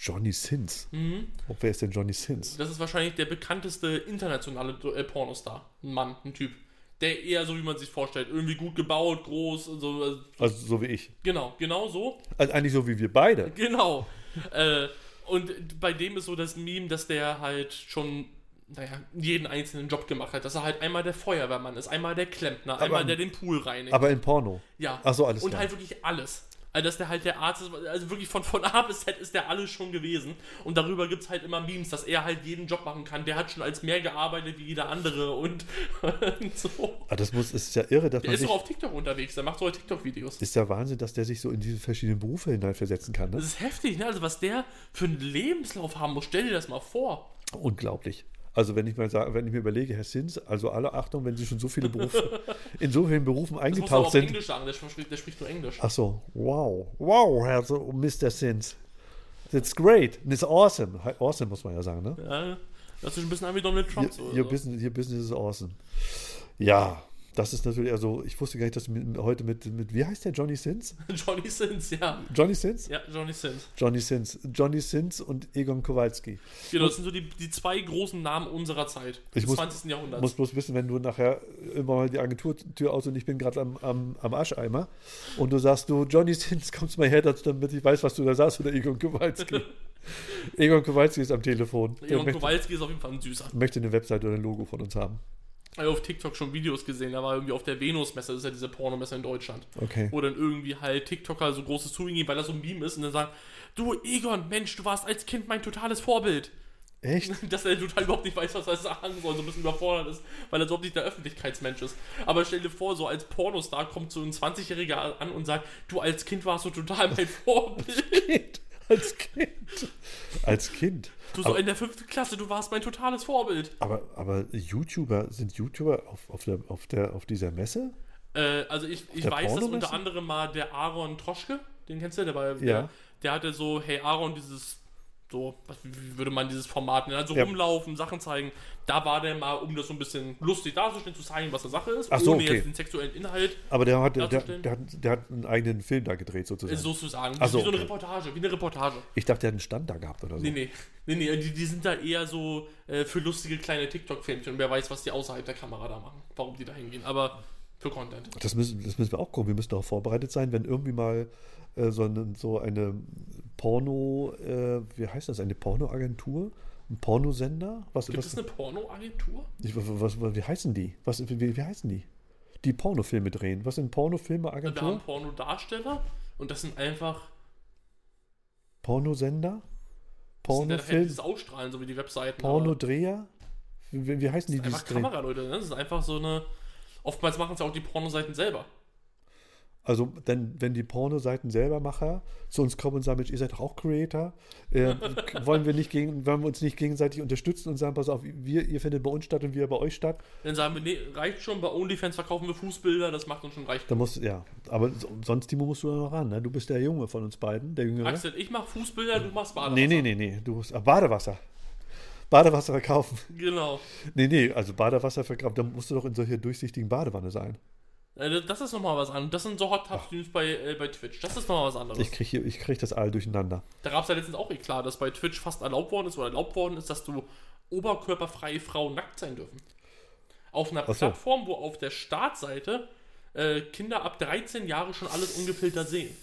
Johnny Sins. Mhm. Oh, wer ist denn Johnny Sins? Das ist wahrscheinlich der bekannteste internationale äh, Pornostar. Ein Mann, ein Typ. Der eher so, wie man sich vorstellt, irgendwie gut gebaut, groß und so. Also so wie ich. Genau, genau so. Also eigentlich so wie wir beide. Genau. äh, und bei dem ist so das Meme, dass der halt schon, naja, jeden einzelnen Job gemacht hat. Dass er halt einmal der Feuerwehrmann ist, einmal der Klempner, einmal der den Pool reinigt. Aber in Porno. ja. Ach so, alles Und klar. halt wirklich alles. Also, dass der halt der Arzt ist, also wirklich von, von A bis Z ist der alles schon gewesen. Und darüber gibt es halt immer Memes, dass er halt jeden Job machen kann. Der hat schon als mehr gearbeitet wie jeder andere und, und so. Ah, das muss, ist ja irre, dass Der man ist sich, doch auf TikTok unterwegs, der macht so TikTok-Videos. ist ja Wahnsinn, dass der sich so in diese verschiedenen Berufe hineinversetzen kann. Ne? Das ist heftig, ne? Also, was der für einen Lebenslauf haben muss, stell dir das mal vor. Unglaublich. Also wenn ich mal sage, wenn ich mir überlege, Herr Sins, also alle Achtung, wenn Sie schon so viele Berufe in so vielen Berufen Das muss man eingetaucht auf sind. Englisch sagen, der spricht, der spricht nur Englisch. Ach so, wow, wow, Herr Mr. Sins. That's great. And it's awesome. Awesome muss man ja sagen, ne? Ja, das ist ein bisschen an wie Donald Trump. Your, So, your, business, your business is awesome. Ja, das ist natürlich, also ich wusste gar nicht, dass du mit, heute mit, mit, wie heißt der, Johnny Sins? Johnny Sins, ja. Johnny Sins? Ja, Johnny Sins. Johnny Sins. Johnny Sins und Egon Kowalski. Genau, das sind so die, die zwei großen Namen unserer Zeit. Ich des muss- 20. Jahrhunderts. Muss bloß wissen, wenn du nachher immer mal die Agenturtür aus und ich bin gerade am, am, am Ascheimer und du sagst, du, Johnny Sins, kommst mal her, damit ich weiß, was du da sagst, oder Egon Kowalski. Egon Kowalski ist am Telefon. Der Egon möchte, Kowalski ist auf jeden Fall ein Süßer. möchte eine Webseite oder ein Logo von uns haben. Ich habe auf TikTok schon Videos gesehen, da war irgendwie auf der Venus-Messe, das ist ja diese Pornomesse in Deutschland, Okay. wo dann irgendwie halt TikToker so großes Zuhören geben, weil das so ein Meme ist und dann sagen, du Egon, Mensch, du warst als Kind mein totales Vorbild. Echt? Dass er total überhaupt nicht weiß, was er sagen soll, so ein bisschen überfordert ist, weil er so überhaupt nicht der Öffentlichkeitsmensch ist. Aber stell dir vor, so als Pornostar kommt so ein 20-Jähriger an und sagt, du als Kind warst so total mein Vorbild. Als Kind. Als Kind. Du so aber, in der fünften Klasse, du warst mein totales Vorbild. aber, aber YouTuber, sind YouTuber auf, auf, der, auf, der, auf dieser Messe? Äh, also ich, ich weiß, dass Pornomesse? unter anderem mal der Aaron Troschke, den kennst du, der war Ja. der, der hatte so, hey Aaron, dieses so, was, wie würde man dieses Format nennen? Also Ja. rumlaufen, Sachen zeigen. Da war der mal, um das so ein bisschen lustig darzustellen, zu zeigen, was eine Sache ist, so, ohne okay. jetzt den sexuellen Inhalt Aber der hat, der, der, hat, der hat einen eigenen Film da gedreht, äh, sozusagen. sozusagen. Ach so, wie so eine okay. Reportage, wie eine Reportage. Ich dachte, der hat einen Stand da gehabt oder so. Nee, nee. Nee, nee, die, die sind da eher so äh, für lustige kleine TikTok-Filmchen. Und wer weiß, was die außerhalb der Kamera da machen. Warum die da hingehen. Aber für Content. Das müssen, das müssen wir auch gucken. Wir müssen darauf vorbereitet sein, wenn irgendwie mal äh, so, eine, so eine Porno, äh, wie heißt das, eine Pornoagentur? Ein Pornosender? Was, Gibt was, es eine Pornoagentur? was, was, wie heißen die? Was, wie, wie heißen die? Die Pornofilme drehen. Was sind Pornofilme, Wir haben? Pornodarsteller und das sind einfach. Pornosender? Das sind Pornofilm? dieses Ausstrahlen, so wie die Webseiten. Pornodreher? Wie, wie heißen die, aber dieses Einfach? Kameraleute, ne? Das ist einfach so eine. Oftmals machen es ja auch die Pornoseiten selber. Also, denn, wenn die Pornoseiten selber Macher zu uns kommen und sagen, Mensch, ihr seid doch auch Creator, äh, wollen, wir nicht gegen, wollen wir uns nicht gegenseitig unterstützen und sagen, pass auf, wir, ihr findet bei uns statt und wir bei euch statt? Dann sagen wir, nee, reicht schon, bei OnlyFans verkaufen wir Fußbilder, das macht uns schon reicht. Da muss, ja, aber so, sonst, Timo, musst du da noch ran, ne? Du bist der Junge von uns beiden, der Jüngere. Axel, ich mach Fußbilder, du machst Badewasser. nee, nee, nee, nee, du musst, ah, Badewasser. Badewasser verkaufen. Genau. Nee, nee, also Badewasser verkaufen, da musst du doch in solcher durchsichtigen Badewanne sein. Äh, Das ist nochmal was anderes. Das sind so Hot Tub Streams bei, äh, bei Twitch. Das ist nochmal was anderes. Ich krieg, hier, ich krieg das all durcheinander. Da gab es ja letztens auch klar, dass bei Twitch fast erlaubt worden ist oder erlaubt worden ist, dass du oberkörperfreie Frauen nackt sein dürfen. Auf einer so. Plattform, wo auf der Startseite äh, Kinder ab 13 Jahre schon alles ungefiltert sehen.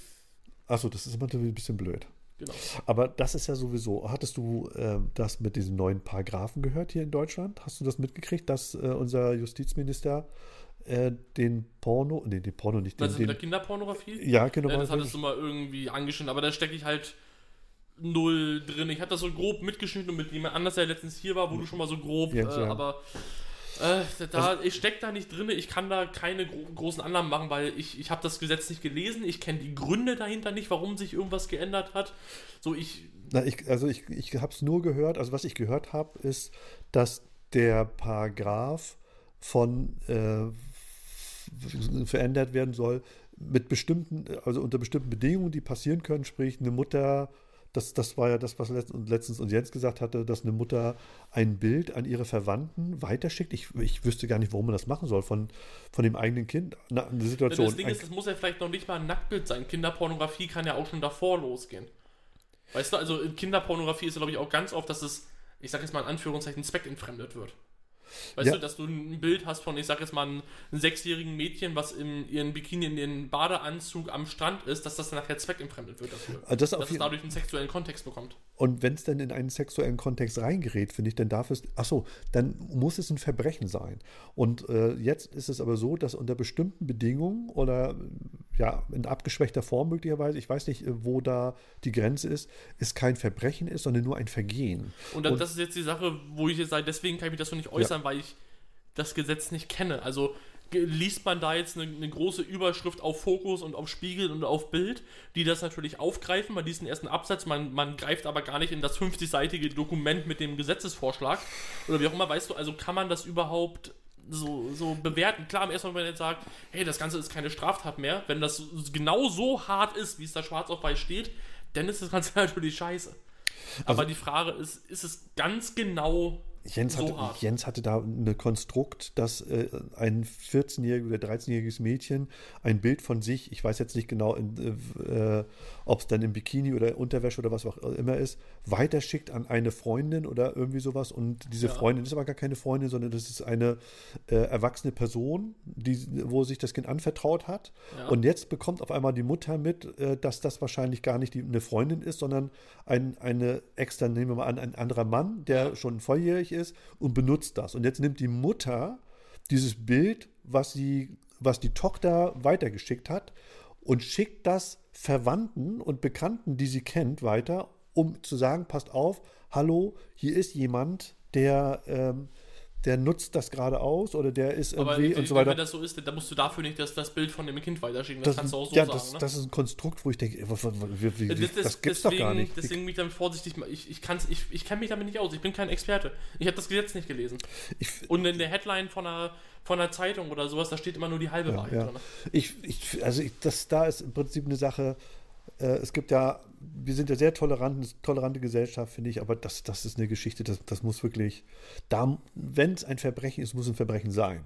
Achso, das ist immer ein bisschen blöd. Genau. Aber das ist ja sowieso. Hattest du ähm, das mit diesen neuen Paragraphen gehört hier in Deutschland? Hast du das mitgekriegt, dass äh, unser Justizminister äh, den Porno, nee, den Porno nicht, den, Also mit der den Kinderpornografie? ja, genau. Ja, das hattest du mal irgendwie angeschnitten, aber da stecke ich halt null drin. Ich habe das so grob mitgeschnitten und mit jemand anders, der letztens hier war, wo du schon mal so grob, Jens, äh, ja. aber äh, da, ich stecke da nicht drin, ich kann da keine gro großen Annahmen machen, weil ich, ich habe das Gesetz nicht gelesen, ich kenne die Gründe dahinter nicht, warum sich irgendwas geändert hat. So, ich, Na, ich, also ich, ich habe es nur gehört, also was ich gehört habe, ist, dass der Paragraph von äh, verändert werden soll mit bestimmten, also unter bestimmten Bedingungen, die passieren können, sprich eine Mutter, das, das war ja das, was letztens, und Jens gesagt hatte, dass eine Mutter ein Bild an ihre Verwandten weiterschickt. Ich, ich wüsste gar nicht, warum man das machen soll, von, von dem eigenen Kind. Na, eine Situation. das Ding ist, das muss ja vielleicht noch nicht mal ein Nacktbild sein. Kinderpornografie kann ja auch schon davor losgehen. Weißt du, also in Kinderpornografie ist ja, glaube ich, auch ganz oft, dass es, ich sag jetzt mal in Anführungszeichen, zweckentfremdet wird. Weißt Ja. du, dass du ein Bild hast von, ich sag jetzt mal, einem, sechsjährigen Mädchen, was in ihren Bikini, in den Badeanzug am Strand ist, dass das dann nachher zweckentfremdet wird dafür. Also das dass es dadurch einen sexuellen Kontext bekommt. Und wenn es dann in einen sexuellen Kontext reingerät, finde ich, dann darf es, ach so, dann muss es ein Verbrechen sein. Und äh, jetzt ist es aber so, dass unter bestimmten Bedingungen oder ja, in abgeschwächter Form möglicherweise, ich weiß nicht, äh, wo da die Grenze ist, es kein Verbrechen ist, sondern nur ein Vergehen. Und, das- Und- das ist jetzt die Sache, wo ich jetzt sage, deswegen kann ich mich das so nicht äußern, weil ich das Gesetz nicht kenne. Also liest man da jetzt eine, eine große Überschrift auf Fokus und auf Spiegel und auf Bild, die das natürlich aufgreifen. Man liest den ersten Absatz, man, man greift aber gar nicht in das 50-seitige Dokument mit dem Gesetzesvorschlag oder wie auch immer, weißt du, also kann man das überhaupt so, so bewerten. Klar, am ersten Mal, wenn man jetzt sagt, hey, das Ganze ist keine Straftat mehr, wenn das genau so hart ist, wie es da schwarz auf weiß steht, dann ist das Ganze natürlich scheiße. Aber die Frage ist, ist es ganz genau Jens so hatte, hart? Jens hatte da ein Konstrukt, dass äh, ein 14-jähriges oder 13-jähriges Mädchen ein Bild von sich, ich weiß jetzt nicht genau, in, äh, ob es dann im Bikini oder Unterwäsche oder was auch immer ist, weiterschickt an eine Freundin oder irgendwie sowas. Und diese Ja. Freundin ist aber gar keine Freundin, sondern das ist eine äh, erwachsene Person, die, wo sich das Kind anvertraut hat. Ja. Und jetzt bekommt auf einmal die Mutter mit, äh, dass das wahrscheinlich gar nicht die, eine Freundin ist, sondern ein, eine extra, nehmen wir mal an, ein anderer Mann, der schon volljährig ist und benutzt das. Und jetzt nimmt die Mutter dieses Bild, was, sie, was die Tochter weitergeschickt hat, und schickt das Verwandten und Bekannten, die sie kennt, weiter, um zu sagen, passt auf, hallo, hier ist jemand, der, ähm, der nutzt das gerade aus oder der ist Aber irgendwie wenn, und so weiter. wenn das so ist, dann musst du dafür nicht das, das Bild von dem Kind weiterschicken. Das, Das, kannst du auch so ja, sagen. das, ne? das ist ein Konstrukt, wo ich denke, was- was- wie, Das- das- gibt's doch gar nicht. Deswegen bin ich damit vorsichtig. Ich, ich, kann's- ich, ich kenne mich damit nicht aus. Ich bin kein Experte. Ich habe das Gesetz nicht gelesen. Ich, Und in der Headline von einer, von einer Zeitung oder sowas, da steht immer nur die halbe Wahrheit ja. drin. ich, ich, also ich, das, da ist im Prinzip eine Sache, Äh, es gibt ja, wir sind ja sehr tolerant, eine tolerante Gesellschaft, finde ich, aber das, das ist eine Geschichte, das, das muss wirklich, da, wenn es ein Verbrechen ist, muss ein Verbrechen sein.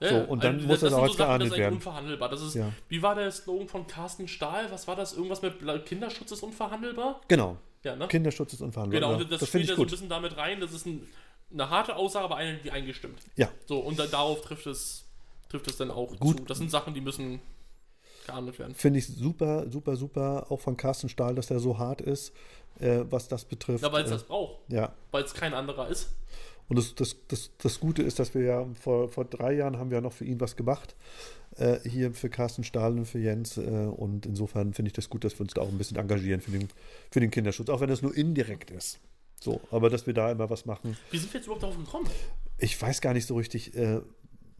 Ja, so, und dann also muss das, sind auch so als Sachen, geahndet Das werden. unverhandelbar. Das ist, Ja. wie war der Slogan von Carsten Stahl? Was war das? Irgendwas mit Kinderschutz ist unverhandelbar? Genau. Ja, ne? Kinderschutz ist unverhandelbar. Genau, das, das spielt ja so ein bisschen damit rein. Das ist ein, eine harte Aussage, aber eine, die eingestimmt. Ja, So, und da, darauf trifft es, trifft es dann auch Gut. zu. Das sind Sachen, die müssen geahndet werden. finde ich super, super, super, auch von Carsten Stahl, dass er so hart ist, äh, was das betrifft. Ja, weil es äh, das braucht. ja. Weil es kein anderer ist. Und das, das, das, das Gute ist, dass wir ja vor, vor drei Jahren haben wir ja noch für ihn was gemacht. Äh, hier für Carsten Stahl und für Jens. Äh, und insofern finde ich das gut, dass wir uns da auch ein bisschen engagieren für den, für den Kinderschutz, auch wenn das nur indirekt ist. So, aber dass wir da immer was machen. Wie sind wir jetzt überhaupt darauf gekommen? Ich weiß gar nicht so richtig.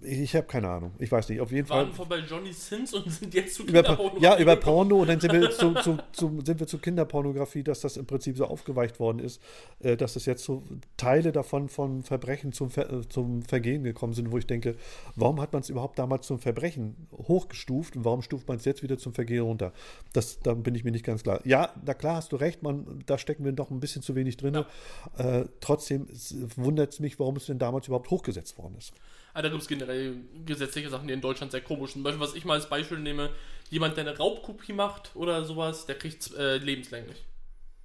Ich ich habe keine Ahnung. Ich weiß nicht. Auf jeden Wir waren Fall. vorbei Johnny Sins und sind jetzt zu Kinderpornografie ja, über. Porno und dann sind wir zu, zu, zu, sind wir zu Kinderpornografie, dass das im Prinzip so aufgeweicht worden ist, äh, dass es jetzt so Teile davon von Verbrechen zum, Ver, äh, zum Vergehen gekommen sind, wo ich denke, warum hat man es überhaupt damals zum Verbrechen hochgestuft und warum stuft man es jetzt wieder zum Vergehen runter? Das, da bin ich mir nicht ganz klar. Ja, na klar hast du recht, man, da stecken wir doch ein bisschen zu wenig drin. Äh, trotzdem wundert es mich, warum es denn damals überhaupt hochgesetzt worden ist. Ah, da gibt es generell gesetzliche Sachen, die in Deutschland sehr komisch sind. Zum Beispiel, was ich mal als Beispiel nehme, jemand, der eine Raubkopie macht oder sowas, der kriegt äh, lebenslänglich.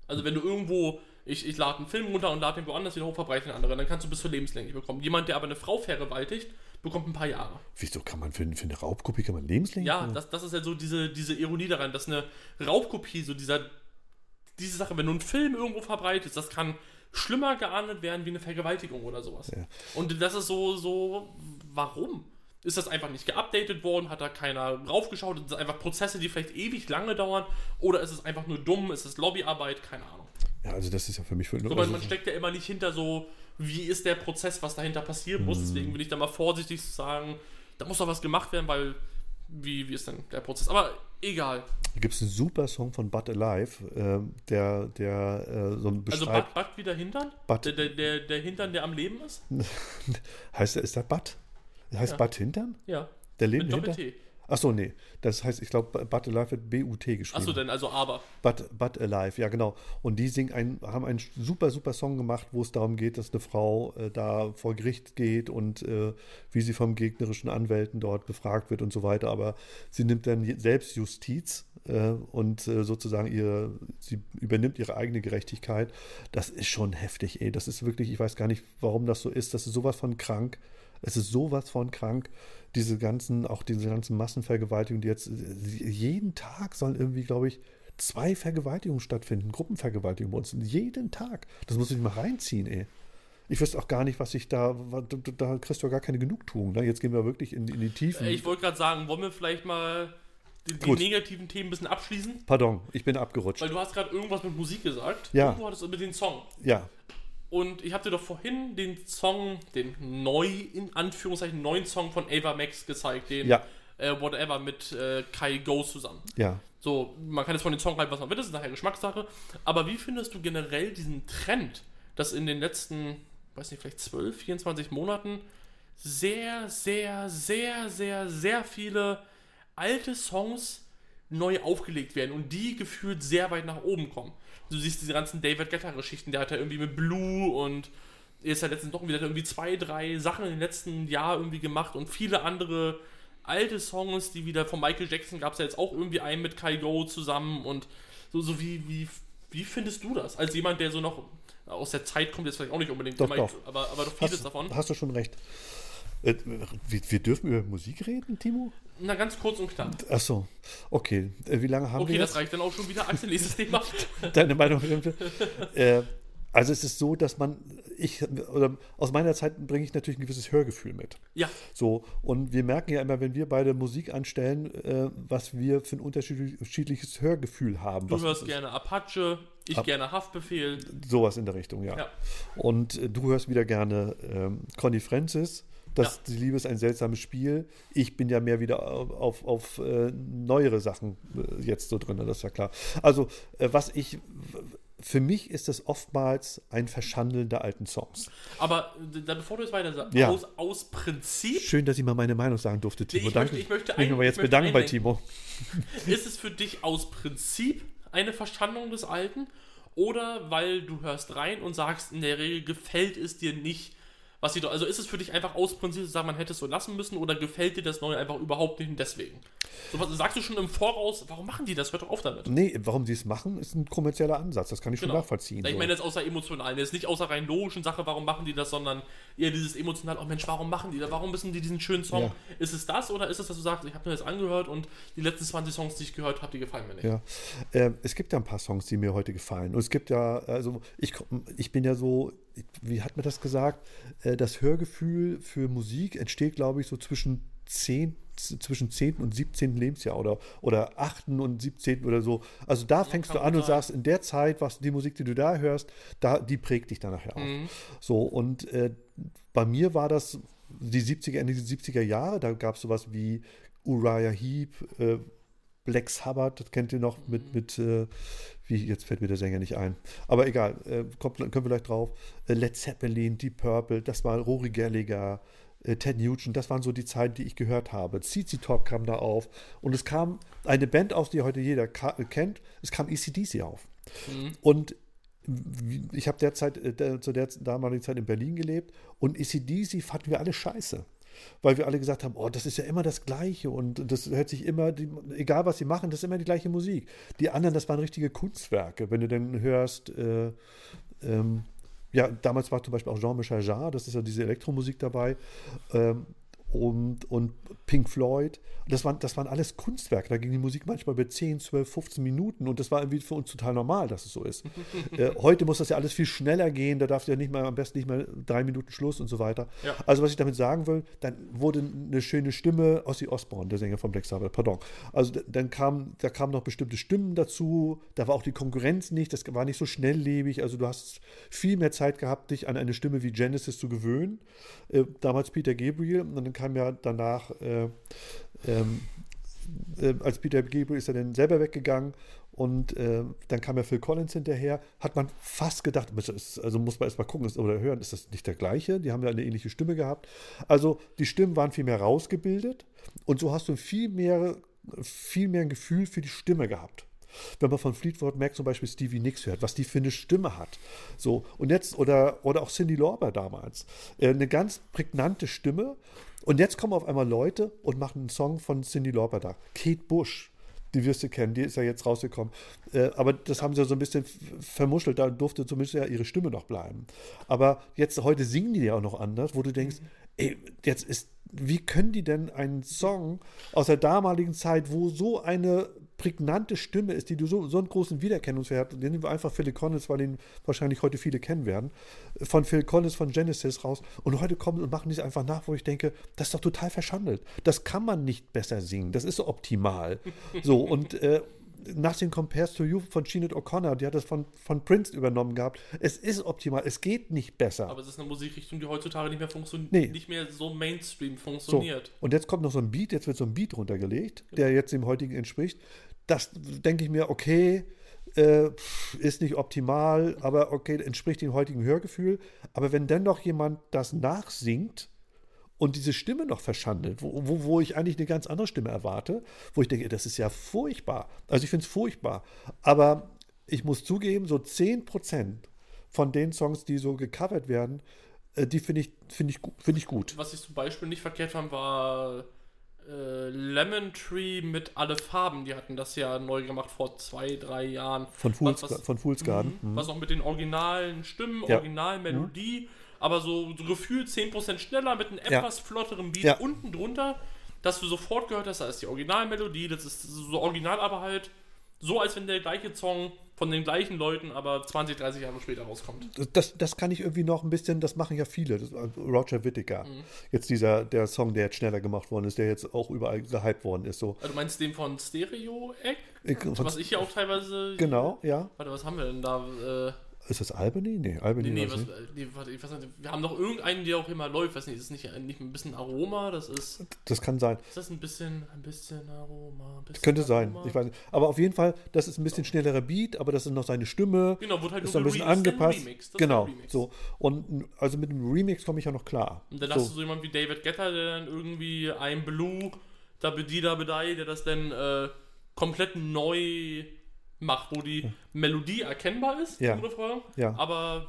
Also wenn du irgendwo, ich, ich lade einen Film runter und lade den woanders wieder hoch, verbreite den anderen, dann kannst du bis zu lebenslänglich bekommen. Jemand, der aber eine Frau vergewaltigt, bekommt ein paar Jahre. Wieso kann man für, für eine Raubkopie kann man lebenslänglich? Ja, das, das ist ja so diese, diese Ironie daran, dass eine Raubkopie, so dieser, diese Sache, wenn du einen Film irgendwo verbreitest, das kann schlimmer geahndet werden wie eine Vergewaltigung oder sowas. Ja. Und das ist so, so, warum? Ist das einfach nicht geupdatet worden? Hat da keiner draufgeschaut? Sind das einfach Prozesse, die vielleicht ewig lange dauern? Oder ist es einfach nur dumm? Ist es Lobbyarbeit? Keine Ahnung. Ja, also das ist ja für mich für So, man, man steckt ja immer nicht hinter so, wie ist der Prozess, was dahinter passieren muss. Deswegen bin ich da mal vorsichtig zu sagen, da muss doch was gemacht werden, weil wie, wie ist denn der Prozess? Aber egal. Da gibt es einen super Song von Bud Alive, ähm, der, der äh, so ein Also beschreibt. Bud, Bud wie der Hintern? Bud. Der, der, der, der Hintern, der am Leben ist? heißt der, ist der Bud? Heißt Ja. Bud Hintern? Ja. Der Mit lebende Hintern? Doppel-T. Achso, nee. Das heißt, ich glaube, Bud Alive wird B-U-T geschrieben. Achso, denn also aber. Bud, Bud Alive, ja genau. Und die singen ein, haben einen super, super Song gemacht, wo es darum geht, dass eine Frau äh, da vor Gericht geht und äh, wie sie vom gegnerischen Anwälten dort befragt wird und so weiter. Aber sie nimmt dann selbst Justiz äh, und äh, sozusagen ihre, sie übernimmt ihre eigene Gerechtigkeit. Das ist schon heftig, ey. Das ist wirklich, ich weiß gar nicht, warum das so ist. Das ist sowas von krank. Es ist sowas von krank. Diese ganzen, auch diese ganzen Massenvergewaltigungen, die jetzt äh, jeden Tag sollen irgendwie, glaube ich, zwei Vergewaltigungen stattfinden, Gruppenvergewaltigungen bei uns. Jeden Tag. Das muss ich mal reinziehen, ey. Ich wüsste auch gar nicht, was ich da, da, kriegst du ja gar keine Genugtuung. Ne? Jetzt gehen wir wirklich in, in die Tiefen. Äh, Ich wollte gerade sagen, wollen wir vielleicht mal die, die negativen Themen ein bisschen abschließen? Pardon, ich bin abgerutscht. Weil du hast gerade irgendwas mit Musik gesagt. Ja. Irgendwo hattest du mit den Song. Ja, Und ich habe dir doch vorhin den Song, den neu, in Anführungszeichen, neuen Song von Ava Max gezeigt. Den Ja. äh, Whatever mit äh, Kai Go zusammen. ja. So, man kann jetzt von den Song halten, was man will, das ist nachher Geschmackssache. Aber wie findest du generell diesen Trend, dass in den letzten, weiß nicht, vielleicht 12, 24 Monaten sehr, sehr, sehr, sehr, sehr viele alte Songs neu aufgelegt werden und die gefühlt sehr weit nach oben kommen. Du siehst diese ganzen David Guetta-Geschichten, der hat ja irgendwie mit Blue und ist ja letztens doch wieder irgendwie zwei, drei Sachen in den letzten Jahren irgendwie gemacht und viele andere alte Songs, die wieder von Michael Jackson gab es ja jetzt auch irgendwie einen mit Kai Go zusammen und so, so wie, wie, wie findest du das? Als jemand, der so noch aus der Zeit kommt, jetzt vielleicht auch nicht unbedingt, Doch, immer, doch. Aber, aber doch vieles Hast, davon. hast du schon recht. Äh, wir, wir dürfen über Musik reden, Timo? Na, ganz kurz und knapp. Achso, okay. Äh, wie lange haben Okay, wir das jetzt? reicht dann auch schon wieder. Axel, nächstes Thema. Deine Meinung? äh, also es ist so, dass man, ich, oder aus meiner Zeit bringe ich natürlich ein gewisses Hörgefühl mit. Ja, So, und wir merken ja immer, wenn wir beide Musik anstellen, äh, was wir für ein unterschiedliches Hörgefühl haben. du hörst gerne Apache, ich Ab- gerne Haftbefehl. Sowas in der Richtung, ja. Ja. Und äh, du hörst wieder gerne ähm, Connie Francis. Das, Die Liebe ist ein seltsames Spiel. Ich bin ja mehr wieder auf, auf, auf äh, neuere Sachen äh, jetzt so drin, das ist ja klar. Also, äh, was ich, für mich ist das oftmals ein Verschandeln der alten Songs. Aber äh, da, bevor du es weiter sagst, Ja. aus, aus Prinzip Schön, dass ich mal meine Meinung sagen durfte, Timo. ich Danke. möchte- ich möchte ein- ich jetzt bedanken bei. Timo. ist es für dich aus Prinzip eine Verschandung des Alten oder weil du hörst rein und sagst, in der Regel gefällt es dir nicht, was sie. Also ist es für dich einfach aus Prinzip zu sagen, man hätte es so lassen müssen oder gefällt dir das Neue einfach überhaupt nicht und deswegen? So, was, sagst du schon im Voraus, warum machen die das? Hört doch auf damit. Nee, warum sie es machen, ist ein kommerzieller Ansatz. Das kann ich Genau. schon nachvollziehen. Ich so. meine jetzt außer emotional. Jetzt nicht außer rein logischen Sache, warum machen die das, sondern eher dieses emotional, oh Mensch, warum machen die das? Warum müssen die diesen schönen Song? Ja. Ist es das oder ist es, dass du sagst, ich habe mir das angehört und die letzten 20 Songs, die ich gehört habe, die gefallen mir nicht? Ja, ähm, es gibt ja ein paar Songs, die mir heute gefallen. Und es gibt ja, also ich, ich bin ja so, wie hat mir das gesagt? Äh, das Hörgefühl für Musik entsteht, glaube ich, so zwischen 10, zwischen 10. und 17. Lebensjahr oder, oder 8. und 17. oder so. Also da fängst kann du an und sein. sagst, in der Zeit, was die Musik, die du da hörst, da, die prägt dich dann nachher auch. Mhm. So, und äh, bei mir war das die 70er, Ende der 70er Jahre, da gab es sowas wie Uriah Heep, äh, Black Sabbath, das kennt ihr noch mit, mit äh, wie, jetzt fällt mir der Sänger nicht ein. Aber egal, äh, kommt, können wir gleich drauf. Äh, Led Zeppelin, Deep Purple, das war Rory Gallagher, äh, Ted Nugent, das waren so die Zeiten, die ich gehört habe. CC Top kam da auf und es kam eine Band aus, die heute jeder kennt, es kam ECDC auf. Und wie- ich habe derzeit, äh, der, zu der damaligen Zeit in Berlin gelebt und ACDC fanden wir alle scheiße. Weil wir alle gesagt haben, oh, das ist ja immer das Gleiche und das hört sich immer, die, egal was sie machen, das ist immer die gleiche Musik. Die anderen, das waren richtige Kunstwerke. Wenn du dann hörst, äh, ähm, ja, damals war zum Beispiel auch Jean-Michel Jarre, das ist ja diese Elektromusik dabei, ähm, und, und Pink Floyd. Das waren, das waren alles Kunstwerke. Da ging die Musik manchmal über 10, 12, 15 Minuten und das war irgendwie für uns total normal, dass es so ist. äh, heute muss das ja alles viel schneller gehen. Da darf ja nicht mal, am besten nicht mal drei Minuten Schluss und so weiter. Ja. Also, was ich damit sagen will, dann wurde eine schöne Stimme, Ozzy Osbourne, der Sänger von Black Sabbath, pardon. Also, dann kam, da kamen noch bestimmte Stimmen dazu. Da war auch die Konkurrenz nicht, das war nicht so schnelllebig. Also, du hast viel mehr Zeit gehabt, dich an eine Stimme wie Genesis zu gewöhnen. Äh, damals Peter Gabriel und dann kam ja danach, äh, ähm, äh, als Peter Gabriel ist er dann selber weggegangen und äh, dann kam ja Phil Collins hinterher, hat man fast gedacht, also muss man erst mal gucken ist- oder hören, ist das nicht der gleiche? Die haben ja eine ähnliche Stimme gehabt. Also die Stimmen waren viel mehr rausgebildet und so hast du viel mehr, viel mehr ein Gefühl für die Stimme gehabt. Wenn man von Fleetwood Mac zum Beispiel Stevie Nicks hört, was die für eine Stimme hat. So, und jetzt, oder, oder auch Cindy Lauper damals. Äh, eine ganz prägnante Stimme. Und jetzt kommen auf einmal Leute und machen einen Song von Cindy Lauper da. Kate Bush, die wirst du kennen, die ist ja jetzt rausgekommen. Äh, aber das haben sie so ein bisschen vermuschelt, da durfte zumindest ja ihre Stimme noch bleiben. Aber jetzt, heute singen die ja auch noch anders, wo du denkst, ey, jetzt ist, wie können die denn einen Song aus der damaligen Zeit, wo so eine prägnante Stimme ist, die du so, so einen großen Wiedererkennungswert, den nehmen wir einfach Phil Collins, weil ihn wahrscheinlich heute viele kennen werden, von Phil Collins von Genesis raus und heute kommen und machen die es einfach nach, wo ich denke, das ist doch total verschandelt. Das kann man nicht besser singen, das ist so optimal. So und äh, Nothing Compares to You von Sinead O'Connor, die hat das von, von Prince übernommen gehabt. Es ist optimal, es geht nicht besser. Aber es ist eine Musikrichtung, die heutzutage nicht mehr funktioniert, Nee. nicht mehr so Mainstream So, funktioniert. und jetzt kommt noch so ein Beat, jetzt wird so ein Beat runtergelegt, der jetzt dem heutigen entspricht. Das denke ich mir, okay, äh, ist nicht optimal, aber okay, entspricht dem heutigen Hörgefühl. Aber wenn dann noch jemand das nachsingt und diese Stimme noch verschandelt, wo, wo, wo ich eigentlich eine ganz andere Stimme erwarte, wo ich denke, das ist ja furchtbar. Also ich finde es furchtbar. Aber ich muss zugeben, so 10% von den Songs, die so gecovert werden, äh, die finde ich, finde ich, finde ich gut. Was ich zum Beispiel nicht verkehrt fand, war äh, Lemon Tree mit alle Farben. Die hatten das ja neu gemacht vor zwei, drei Jahren. Von Fools, was, was, von Fools Garden. Mhm. was auch mit den originalen Stimmen, Ja. originalen Melodie, aber so, so gefühlt 10% schneller mit einem Ja. etwas flotteren Beat Ja. unten drunter, dass du sofort gehört hast, da ist die Originalmelodie, das ist so original, aber halt so, als wenn der gleiche Song von den gleichen Leuten aber 20, 30 Jahre später rauskommt. Das, das kann ich irgendwie noch ein bisschen, das machen ja viele. Das, also Roger Whittaker. Mhm. Jetzt dieser, der Song, der jetzt schneller gemacht worden ist, der jetzt auch überall gehypt worden ist. So. Also du meinst den von Stereo Egg? Was ich ja auch teilweise. Genau, ja. Warte, was haben wir denn da? Äh, Ist das Albany? Nee, Albany nee, nee, was, äh, nee, warte, ich weiß nicht, wir haben doch irgendeinen, der auch immer läuft. Weiß nicht, ist es nicht, nicht ein bisschen Aroma? Das ist. Das kann sein. Ist das ein bisschen, ein bisschen Aroma? Ein bisschen Könnte sein. Aroma? Ich weiß nicht. Aber auf jeden Fall, das ist ein bisschen schnellerer Beat, aber das ist noch seine Stimme. Genau, wurde halt ist nur noch ein bisschen dann angepasst. das genau. ein Remix. So. Und also mit dem Remix komme ich ja noch klar. Und dann so. hast du so jemanden wie David Getter, der dann irgendwie ein Blue, da Bedida Bedei, der das dann äh, komplett neu macht, wo die Melodie erkennbar ist, Ja. aber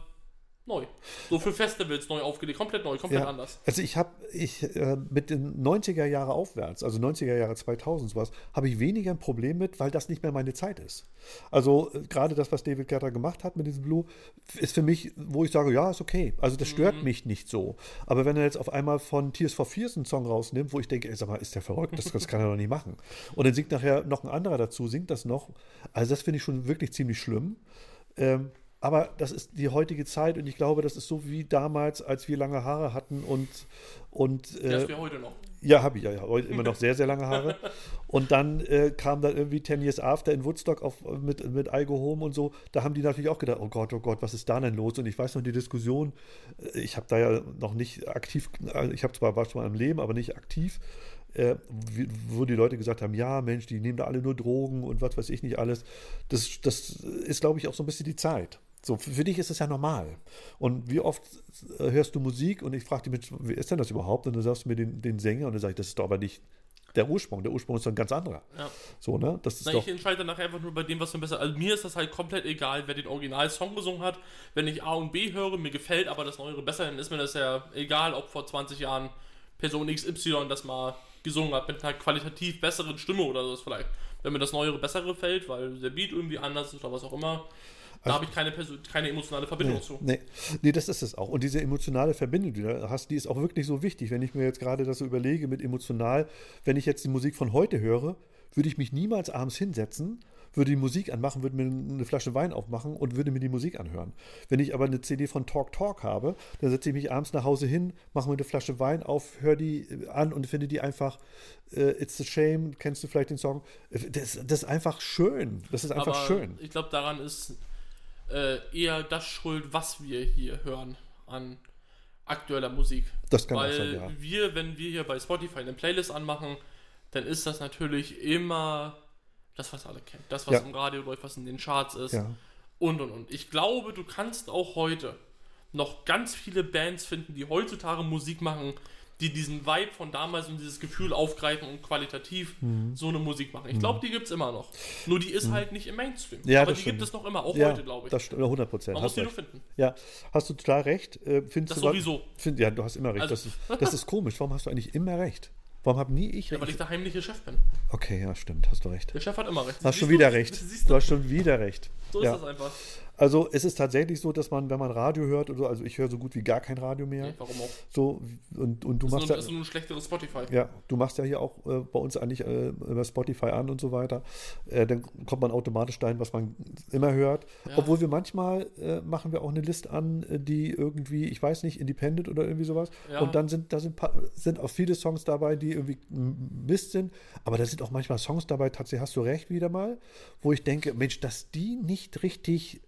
neu. So für Festivals neu aufgelegt, komplett neu, komplett Ja, anders. also ich habe ich äh, mit den 90er Jahre aufwärts, also 90er Jahre 2000 sowas, habe ich weniger ein Problem mit, weil das nicht mehr meine Zeit ist. Also äh, gerade das, was David Guetta gemacht hat mit diesem Blue, ist für mich, wo ich sage, ja, ist okay. Also das stört mich nicht so. Aber wenn er jetzt auf einmal von Tears for Fears einen Song rausnimmt, wo ich denke, ey, sag mal, ist der verrückt? Das, das kann er doch nicht machen. Und dann singt nachher noch ein anderer dazu, singt das noch. Also das finde ich schon wirklich ziemlich schlimm. Ähm, aber das ist die heutige Zeit und ich glaube, das ist so wie damals, als wir lange Haare hatten und, und Das äh, wäre heute noch. ja, habe ich ja, ja, heute immer noch sehr, sehr lange Haare. Und dann äh, kam dann irgendwie Ten Years After in Woodstock auf, mit, mit I Go Home und so. Da haben die natürlich auch gedacht, oh Gott, oh Gott, was ist da denn los? Und ich weiß noch die Diskussion, äh, ich habe da ja noch nicht aktiv, äh, ich habe zwar war schon mal im Leben, aber nicht aktiv, äh, wo die Leute gesagt haben, ja Mensch, die nehmen da alle nur Drogen und was weiß ich nicht alles. Das, das ist, glaube ich, auch so ein bisschen die Zeit. So, für, dich ist es ja normal. Und wie oft äh, hörst du Musik und ich frage dich, Mensch, wie ist denn das überhaupt? Und dann sagst du mir den, den Sänger und dann sage ich, das ist doch aber nicht der Ursprung. Der Ursprung ist doch ein ganz anderer. Ja. So, ne? Das ist Na, doch. ich entscheide nachher einfach nur bei dem, was mir besser. Also mir ist das halt komplett egal, wer den Original-Song gesungen hat. Wenn ich A und B höre, mir gefällt aber das Neuere besser, dann ist mir das ja egal, ob vor 20 Jahren Person XY das mal gesungen hat mit einer qualitativ besseren Stimme oder so vielleicht. Wenn mir das Neuere bessere gefällt, weil der Beat irgendwie anders ist oder was auch immer, da habe ich keine, keine emotionale Verbindung Nee, zu. nee, nee, das ist es auch. Und diese emotionale Verbindung, die du da hast, die ist auch wirklich so wichtig. Wenn ich mir jetzt gerade das so überlege mit emotional, wenn ich jetzt die Musik von heute höre, würde ich mich niemals abends hinsetzen, würde die Musik anmachen, würde mir eine Flasche Wein aufmachen und würde mir die Musik anhören. Wenn ich aber eine CD von Talk Talk habe, dann setze ich mich abends nach Hause hin, mache mir eine Flasche Wein auf, höre die äh, an und finde die einfach, äh, It's a Shame, kennst du vielleicht den Song? Äh, Das, das ist einfach schön. Das ist einfach aber schön. ich glaube, daran ist äh, eher das schuld, was wir hier hören an aktueller Musik. Das kann Weil auch sein, ja. wir, wenn wir hier bei Spotify eine Playlist anmachen, dann ist das natürlich immer das, was alle kennen. Das, was Ja. im Radio läuft, was in den Charts ist. Ja. Und, und, und. Ich glaube, du kannst auch heute noch ganz viele Bands finden, die heutzutage Musik machen, die diesen Vibe von damals und dieses Gefühl aufgreifen und qualitativ Mhm. so eine Musik machen. Ich glaube, die gibt es immer noch. Nur die ist halt nicht im Mainstream. Ja, Aber die stimmt. gibt es noch immer, auch Ja, heute, glaube ich. das stimmt, 100 Prozent. Man muss die nur finden. Ja, hast du total recht. Äh, findest Das du, sowieso. Find, ja, du hast immer recht. Also- das, ist, das ist komisch. Warum hast du eigentlich immer recht? Warum habe nie ich Ja, weil recht? ich der heimliche Chef bin. okay, ja, stimmt, hast du recht. Der Chef hat immer recht. Hast schon du? wieder recht. Du du? hast schon wieder recht. So ist ja. das einfach. Also es ist tatsächlich so, dass man, wenn man Radio hört, oder so, also ich höre so gut wie gar kein Radio mehr. Nee, warum auch? So, und, und du ist, machst nur, ja, ist nur ein schlechteres Spotify. Ja, du machst ja hier auch äh, bei uns eigentlich äh, über Spotify an und so weiter. Äh, dann kommt man automatisch dahin, was man immer hört. Ja. Obwohl wir manchmal äh, machen wir auch eine Liste an, äh, die irgendwie, ich weiß nicht, Independent oder irgendwie sowas. Ja. Und dann sind da sind, sind auch viele Songs dabei, die irgendwie Mist sind. Aber da sind auch manchmal Songs dabei, tatsächlich hast du recht wieder mal, wo ich denke, Mensch, dass die nicht richtig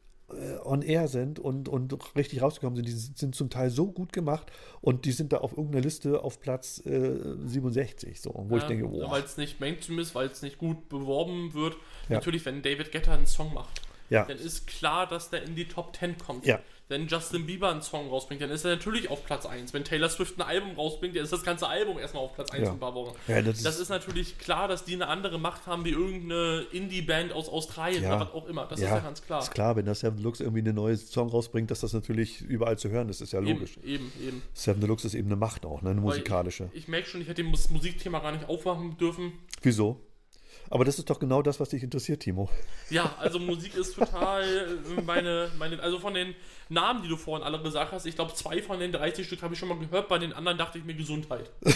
on air sind und, und richtig rausgekommen sind. Die sind zum Teil so gut gemacht und die sind da auf irgendeiner Liste auf Platz äh, 67, so, wo ich denke, wow. Weil es nicht Mainstream ist, weil es nicht gut beworben wird. Ja. Natürlich, wenn David Guetta einen Song macht, Ja, dann ist klar, dass der in die Top 10 kommt. Wenn Justin Bieber einen Song rausbringt, dann ist er natürlich auf Platz 1. Wenn Taylor Swift ein Album rausbringt, dann ist das ganze Album erstmal auf Platz 1 Ja. ein paar Wochen. Ja, das das, ist- ist, natürlich klar, dass die eine andere Macht haben wie irgendeine Indie-Band aus Australien Ja. oder was auch immer. Das ist ja ganz klar. Ist klar, wenn das Seven Deluxe irgendwie eine neue Song rausbringt, dass das natürlich überall zu hören ist, ist ja Eben, logisch. eben, eben. Seven Deluxe ist eben eine Macht auch, ne? eine Weil musikalische. Ich, ich merke schon, ich hätte das Musikthema gar nicht aufmachen dürfen. Wieso? Aber das ist doch genau das, was dich interessiert, Timo. Ja, also Musik ist total äh, meine, meine, also von den Namen, die du vorhin alle gesagt hast, ich glaube zwei von den 30 Stück habe ich schon mal gehört, bei den anderen dachte ich mir Gesundheit.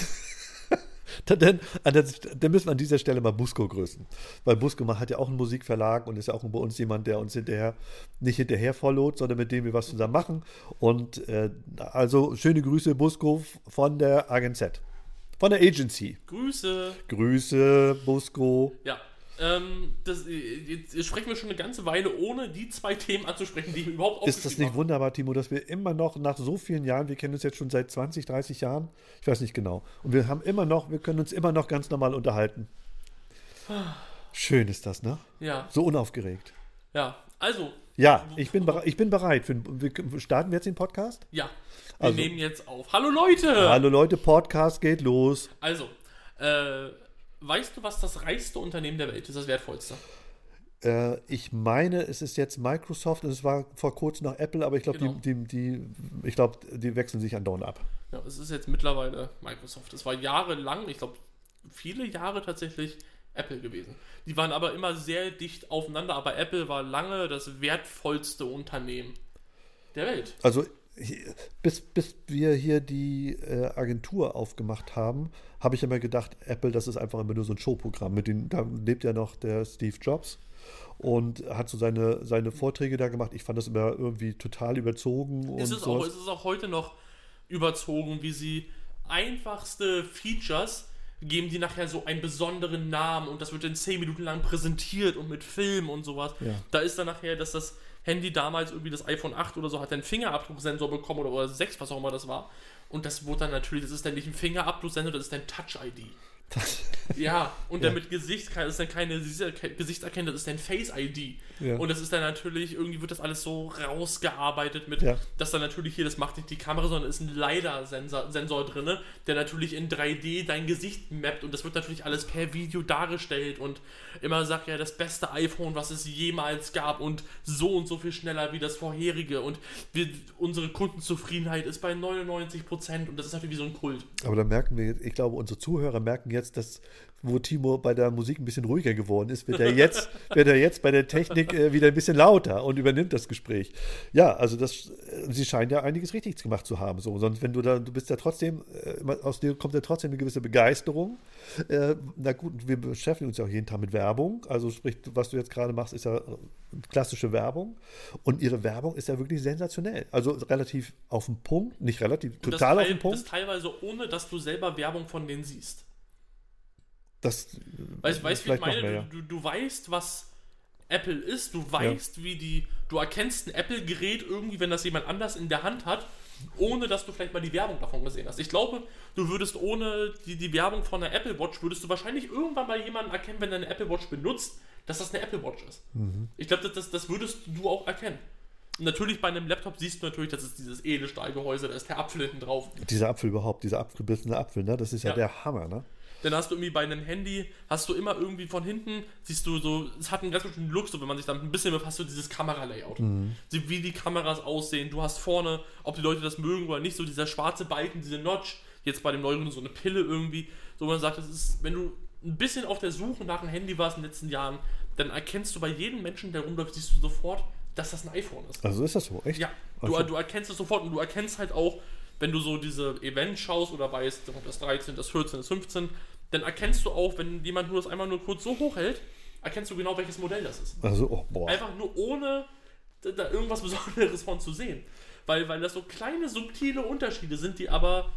Dann, dann, an der- dann müssen wir an dieser Stelle mal Busco grüßen. Weil Busco hat ja auch einen Musikverlag und ist ja auch bei uns jemand, der uns hinterher nicht hinterher followt, sondern mit dem wir was zusammen machen. Und äh, also schöne Grüße, Busco von der Agent Z. Von der Agency. Grüße. Grüße, Busco. Ja. Ähm, das, jetzt, jetzt sprechen wir schon eine ganze Weile, ohne die zwei Themen anzusprechen, die ich überhaupt Ist das nicht wunderbar, Timo, dass wir immer noch nach so vielen Jahren, wir kennen uns jetzt schon seit 20, 30 Jahren, ich weiß nicht genau, und wir haben immer noch, wir können uns immer noch ganz normal unterhalten. Schön ist das, ne? Ja, So unaufgeregt. ja. Also, Ja, ich bin, ich bin bereit. Für, wir, starten wir jetzt den Podcast? ja. Wir Also- nehmen jetzt auf. Hallo Leute! Hallo Leute, Podcast geht los. Also, äh, weißt du, was das reichste Unternehmen der Welt ist, das wertvollste? Äh, ich meine, es ist jetzt Microsoft und es war vor kurzem noch Apple, aber ich glaube, Genau. die, die, die, ich glaube, die wechseln sich andauernd ab. Ja, es ist jetzt mittlerweile Microsoft. Es war jahrelang, ich glaube, viele Jahre tatsächlich Apple gewesen. Die waren aber immer sehr dicht aufeinander, aber Apple war lange das wertvollste Unternehmen der Welt. Also bis, bis wir hier die äh, Agentur aufgemacht haben, habe ich immer gedacht, Apple, das ist einfach immer nur so ein Showprogramm. Mit den, da lebt ja noch der Steve Jobs und hat so seine, seine Vorträge da gemacht. Ich fand das immer irgendwie total überzogen und Es ist, auch, es ist auch heute noch überzogen, wie sie einfachste Features geben die nachher so einen besonderen Namen und das wird dann 10 Minuten lang präsentiert und mit Film und sowas. Ja. Da ist dann nachher, dass das Handy damals irgendwie das iPhone 8 oder so hat einen Fingerabdrucksensor bekommen oder, oder 6, was auch immer das war. Und das wurde dann natürlich, das ist dann nicht ein Fingerabdrucksensor, das ist dann Touch-ID. Ja, und Ja. dann mit Gesicht, das ist dann keine Gesichtserkennung, das ist dann Face-ID. Ja. Und das ist dann natürlich, irgendwie wird das alles so rausgearbeitet mit, Ja. dass dann natürlich hier, das macht nicht die Kamera, sondern ist ein LiDAR-Sensor Sensor drin, der natürlich in 3D dein Gesicht mappt und das wird natürlich alles per Video dargestellt und immer sagt ja, das beste iPhone, was es jemals gab und so und so viel schneller wie das vorherige und wir, unsere Kundenzufriedenheit ist bei 99% und das ist natürlich wie so ein Kult. Aber da merken wir, ich glaube, unsere Zuhörer merken jetzt, dass wo Timo bei der Musik ein bisschen ruhiger geworden ist, wird er jetzt, wird er jetzt bei der Technik äh, wieder ein bisschen lauter und übernimmt das Gespräch. Ja, also das, äh, sie scheinen ja einiges richtig gemacht zu haben. So, sonst wenn du da, du bist ja trotzdem, äh, aus dir kommt ja trotzdem eine gewisse Begeisterung. Äh, na gut, wir beschäftigen uns ja auch jeden Tag mit Werbung. Also sprich, was du jetzt gerade machst, ist ja äh, klassische Werbung. Und ihre Werbung ist ja wirklich sensationell. Also relativ auf den Punkt, nicht relativ, das total auf den Punkt. Das teilweise ohne, dass du selber Werbung von denen siehst. Das, Weißt du, weißt, wie ich meine? mehr, ja. du, du, weißt, was Apple ist, du weißt, wie die. Du erkennst ein Apple-Gerät irgendwie, wenn das jemand anders in der Hand hat, ohne dass du vielleicht mal die Werbung davon gesehen hast. Ich glaube, du würdest ohne die, die Werbung von der Apple Watch, würdest du wahrscheinlich irgendwann mal jemanden erkennen, wenn er eine Apple Watch benutzt, dass das eine Apple Watch ist. Mhm. Ich glaube, das, das, würdest du auch erkennen. Natürlich bei einem Laptop siehst du natürlich, das ist dieses Edelstahlgehäuse, da ist der Apfel hinten drauf. Dieser Apfel überhaupt, dieser abgebissene Apfel, ne? Das ist ja, Ja. der Hammer, ne? Dann hast du irgendwie bei einem Handy, hast du immer irgendwie von hinten, siehst du so, es hat einen ganz bestimmten Look, so wenn man sich damit ein bisschen befasst, so dieses Kameralayout. Sie- Wie die Kameras aussehen. Du hast vorne, ob die Leute das mögen oder nicht, so dieser schwarze Balken, diese Notch, jetzt bei dem neueren so eine Pille irgendwie, so man sagt, das ist, wenn du ein bisschen auf der Suche nach einem Handy warst in den letzten Jahren, dann erkennst du bei jedem Menschen, der rumläuft, siehst du sofort, dass das ein iPhone ist. Also ist das so, echt? Ja, du, Also- du erkennst es sofort und du erkennst halt auch, wenn du so diese Events schaust oder weißt, das 13, das 14, das 15, dann erkennst du auch, wenn jemand nur das einmal nur kurz so hochhält, erkennst du genau, welches Modell das ist. Also, oh, boah. Einfach nur ohne da, irgendwas Besonderes von zu sehen. Weil, weil das so kleine, subtile Unterschiede sind, die aber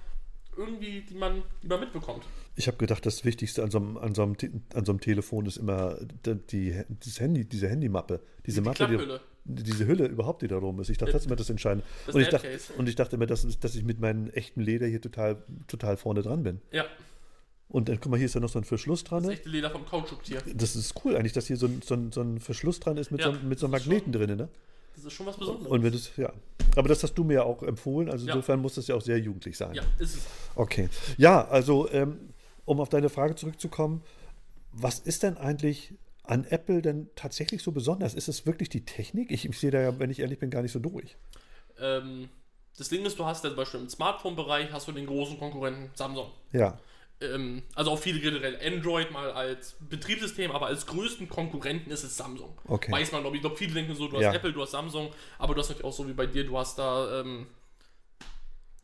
irgendwie, die man, die man mitbekommt. Ich habe gedacht, das Wichtigste an so einem, an so einem, an so einem Telefon ist immer die, die, dieses Handy, diese Handymappe. Diese Die Mappe, die, diese Hülle überhaupt, die da rum ist. Ich dachte, das ist immer das Entscheidende. Das und, ich dachte, und ich dachte immer, dass, dass ich mit meinem echten Leder hier total, total vorne dran bin. Ja, Und dann, guck mal, hier ist ja noch so ein Verschluss dran. das Ne? echte Leder vom Kautschuktier. Das ist cool eigentlich, dass hier so ein, so ein, so ein Verschluss dran ist mit, Ja, so, mit so einem ist Magneten drin. Ne? Das ist schon was Besonderes. Und wenn das, ja. Aber das hast du mir ja auch empfohlen, also Ja. insofern muss das ja auch sehr jugendlich sein. ja, ist es. Okay. Ja, also ähm, um auf deine Frage zurückzukommen, was ist denn eigentlich an Apple denn tatsächlich so besonders? Ist es wirklich die Technik? Ich, ich sehe da ja, wenn ich ehrlich bin, gar nicht so durch. Ähm, das Ding ist, du hast ja zum Beispiel im Smartphone-Bereich hast du den großen Konkurrenten Samsung. Ja. Ähm, also auch viele generell Android mal als Betriebssystem, aber als größten Konkurrenten ist es Samsung. Okay. Weiß man, glaube ich. Ich glaube, viele denken so, du hast Ja. Apple, du hast Samsung, aber du hast natürlich auch so wie bei dir, du hast da, ähm,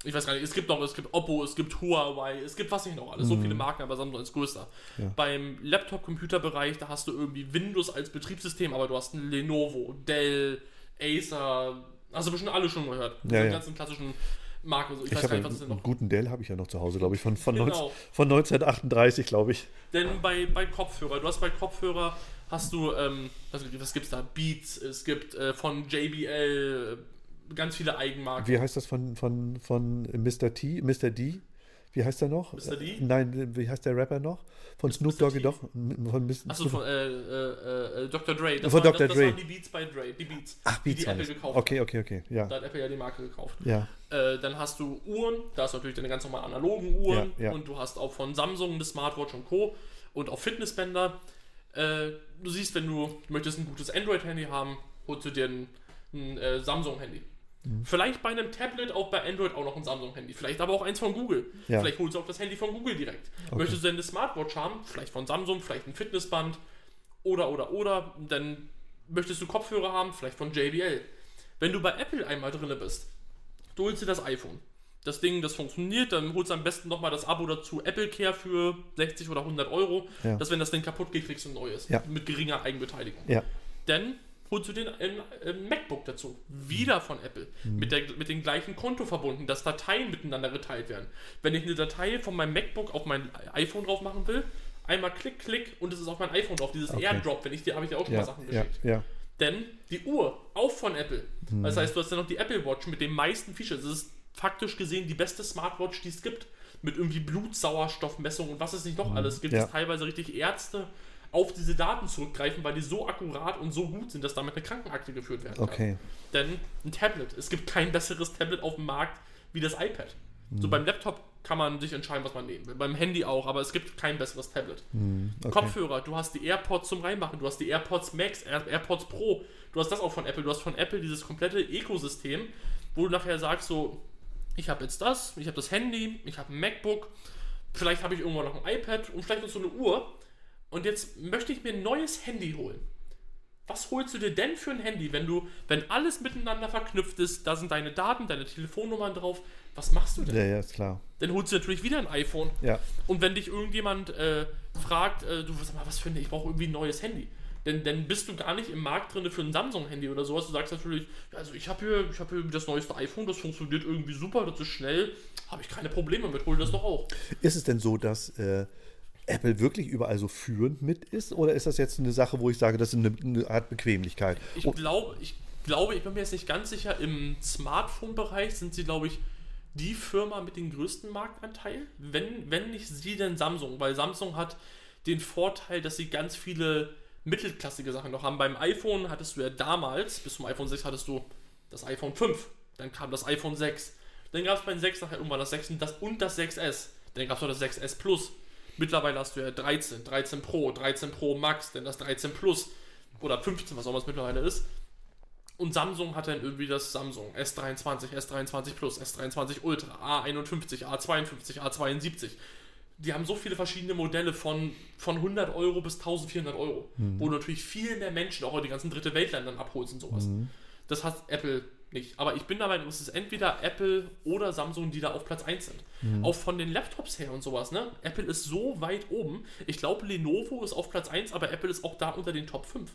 ich weiß gar nicht, es gibt noch, es gibt Oppo, es gibt Huawei, es gibt was nicht noch alles, so viele Marken, aber Samsung ist größter. Mhm. Ja. Beim Laptop-Computer-Bereich, da hast du irgendwie Windows als Betriebssystem, aber du hast ein Lenovo, Dell, Acer, hast du bestimmt alle schon gehört. Ja, Die ja. ganzen klassischen Marken. So. Ich, Ich, weiß habe gar nicht, was einen, ist denn einen noch. guten Dell habe ich ja noch zu Hause, glaube ich, von, von, Genau. 19, von 1938, glaube ich. Denn bei, bei Kopfhörer, du hast bei Kopfhörer, hast du, ähm, was, was gibt's da? Beats, es gibt äh, von JBL äh, ganz viele Eigenmarken. Wie heißt das von, von, von Mr. T, Mr. D? Wie heißt der noch? Mr. D? Nein, wie heißt der Rapper noch? Von Snoop Mr. Doggy T? doch? Von Mr. Achso, von äh, äh, äh, Dr. Dre. Das, Von waren, Dr. das, Dre. das waren die Beats bei Dre, die Beats, Ach, die, Beats die waren Apple gekauft Okay, okay, okay. Ja. Da hat Apple ja die Marke gekauft. Ja. Äh, dann hast du Uhren, da hast du natürlich deine ganz normalen analogen Uhren Ja, ja. und du hast auch von Samsung eine Smartwatch und Co. und auch Fitnessbänder. Äh, du siehst, wenn du, du möchtest ein gutes Android-Handy haben, holst du dir ein, ein äh, Samsung-Handy. Mhm. Vielleicht bei einem Tablet auch bei Android auch noch ein Samsung-Handy. Vielleicht aber auch eins von Google. Ja. Vielleicht holst du auch das Handy von Google direkt. Okay. Möchtest du denn eine Smartwatch haben? Vielleicht von Samsung, vielleicht ein Fitnessband. Oder, oder, oder. Dann möchtest du Kopfhörer haben? Vielleicht von JBL. Wenn du bei Apple einmal drin bist, du holst dir das iPhone. Das Ding, das funktioniert, dann holst du am besten nochmal das Abo dazu Apple Care für 60 oder 100 Euro, Ja. dass wenn das Ding kaputt geht, kriegst du ein neues. Ja. Mit geringer Eigenbeteiligung. Ja. Holst du den ein, MacBook dazu. Wieder von Apple. Mhm. Mit, der, mit dem gleichen Konto verbunden, dass Dateien miteinander geteilt werden. Wenn ich eine Datei von meinem MacBook auf mein iPhone drauf machen will, einmal klick, klick und es ist auf mein iPhone drauf. Dieses Okay. Airdrop, wenn ich dir, habe ich dir auch schon mal Ja. Sachen Ja. geschickt. Ja. Denn die Uhr, auch von Apple. Mhm. Das heißt, du hast ja noch die Apple Watch mit den meisten Features. Es ist faktisch gesehen die beste Smartwatch, die es gibt. Mit irgendwie Blutsauerstoffmessung und was es nicht noch alles gibt. Mhm. Ja. Dass teilweise richtig Ärzte auf diese Daten zurückgreifen, weil die so akkurat und so gut sind, dass damit eine Krankenakte geführt werden kann. Okay. Denn ein Tablet, es gibt kein besseres Tablet auf dem Markt wie das iPad. So beim Laptop kann man sich entscheiden, was man nehmen will. Beim Handy auch, aber es gibt kein besseres Tablet. Okay. Kopfhörer, du hast die AirPods zum Reinmachen, du hast die AirPods Max, Air, AirPods Pro, du hast das auch von Apple, du hast von Apple dieses komplette Ökosystem, wo du nachher sagst so, ich habe jetzt das, ich habe das Handy, ich habe ein MacBook, vielleicht habe ich irgendwann noch ein iPad und vielleicht noch so eine Uhr und jetzt möchte ich mir ein neues Handy holen. Was holst du dir denn für ein Handy, wenn du, wenn alles miteinander verknüpft ist, da sind deine Daten, deine Telefonnummern drauf, was machst du denn? Ja, ja, ist klar. Dann holst du natürlich wieder ein iPhone. Ja. Und wenn dich irgendjemand äh, fragt, äh, du sag mal, was für ein, ich brauche irgendwie ein neues Handy. Denn dann bist du gar nicht im Markt drin für ein Samsung-Handy oder sowas. Du sagst natürlich, also ich habe hier, ich hab hier das neueste iPhone, das funktioniert irgendwie super, das ist schnell, habe ich keine Probleme mit, hol das doch auch. Ist es denn so, dass äh, Apple wirklich überall so führend mit ist? Oder ist das jetzt eine Sache, wo ich sage, das ist eine, eine Art Bequemlichkeit? Ich Oh, glaube, ich glaube, ich bin mir jetzt nicht ganz sicher, im Smartphone-Bereich sind sie, glaube ich, die Firma mit dem größten Marktanteil. Wenn, wenn nicht sie, denn Samsung, weil Samsung hat den Vorteil, dass sie ganz viele mittelklassige Sachen noch haben. Beim iPhone hattest du ja damals, bis zum iPhone 6 hattest du das iPhone 5, dann kam das iPhone 6, dann gab es beim 6 nachher irgendwann das 6 und das, und das 6S, dann gab es noch das 6S Plus. Mittlerweile hast du ja 13, 13 Pro, 13 Pro Max, dann das 13 Plus oder 15, was auch immer es mittlerweile ist. Und Samsung hat dann irgendwie das Samsung S23, S23 Plus, S23 Ultra, A51, A52, A72. Die haben so viele verschiedene Modelle von, von 100 Euro bis 1400 Euro, wo du natürlich viel mehr Menschen, auch die ganzen dritte Weltländern abholst und sowas. Das hat Apple nicht. Aber ich bin dabei, es ist entweder Apple oder Samsung, die da auf Platz 1 sind. Auch von den Laptops her und sowas, ne? Apple ist so weit oben. Ich glaube, Lenovo ist auf Platz 1, aber Apple ist auch da unter den Top 5.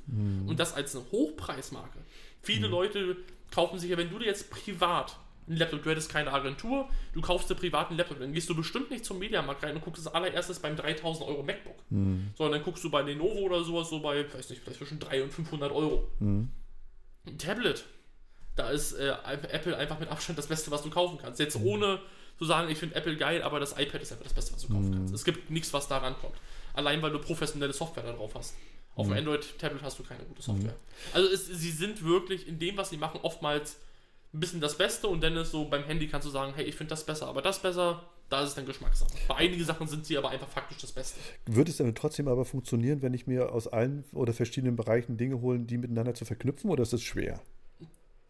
Und das als eine Hochpreismarke. Viele Leute kaufen sich ja, wenn du dir jetzt privat einen Laptop, du hättest keine Agentur, du kaufst dir privat einen Laptop, dann gehst du bestimmt nicht zum Mediamarkt rein und guckst als allererstes beim 3000 Euro MacBook. Sondern dann guckst du bei Lenovo oder sowas so bei, weiß nicht, vielleicht zwischen 300 und 500 Euro. Ein Tablet, da ist äh, Apple einfach mit Abstand das Beste, was du kaufen kannst. Jetzt ohne zu sagen, ich finde Apple geil, aber das iPad ist einfach das Beste, was du kaufen kannst. Es gibt nichts, was da rankommt. Allein, weil du professionelle Software da drauf hast. Auf dem Android-Tablet hast du keine gute Software. Also es, sie sind wirklich in dem, was sie machen, oftmals ein bisschen das Beste und dann ist so, beim Handy kannst du sagen, hey, ich finde das besser, aber das besser, da ist es dann Geschmackssache. Bei einigen Sachen sind sie aber einfach faktisch das Beste. Würde es dann trotzdem aber funktionieren, wenn ich mir aus allen oder verschiedenen Bereichen Dinge holen, die miteinander zu verknüpfen, oder ist das schwer?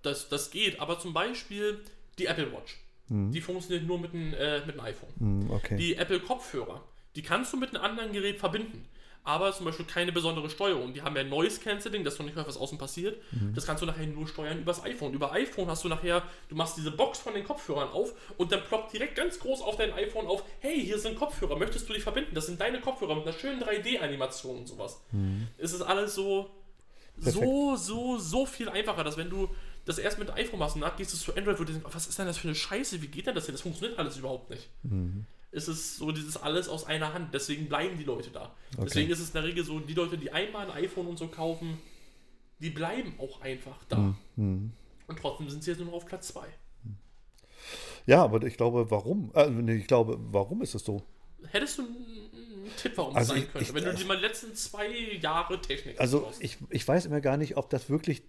Das, das geht, aber zum Beispiel die Apple Watch. Die funktioniert nur mit einem äh, mit iPhone. Hm, okay. Die Apple Kopfhörer, die kannst du mit einem anderen Gerät verbinden. Aber zum Beispiel keine besondere Steuerung. Die haben ja Noise Cancelling, dass du nicht hörst, was außen passiert. Das kannst du nachher nur steuern übers iPhone. Über iPhone hast du nachher, du machst diese Box von den Kopfhörern auf und dann ploppt direkt ganz groß auf dein iPhone auf, hey, hier sind Kopfhörer, möchtest du dich verbinden? Das sind deine Kopfhörer mit einer schönen 3D-Animation und sowas. Es ist alles so, so, so, so viel einfacher, dass wenn du das erst mit iPhone machst und danach gehst du zu Android, wo du denkst, was ist denn das für eine Scheiße, wie geht denn das hier? Das funktioniert alles überhaupt nicht. Es ist so dieses alles aus einer Hand, deswegen bleiben die Leute da. Okay. Deswegen ist es in der Regel so, die Leute, die einmal ein iPhone und so kaufen, die bleiben auch einfach da. Hm, Und trotzdem sind sie jetzt nur noch auf Platz 2. Ja, aber ich glaube, warum? Äh, ich glaube, warum ist es so? Hättest du einen, Tipp, warum Also es sein könnte? ich- wenn du dir mal die letzten zwei Jahre Technik Also ich, ich weiß immer gar nicht, ob das wirklich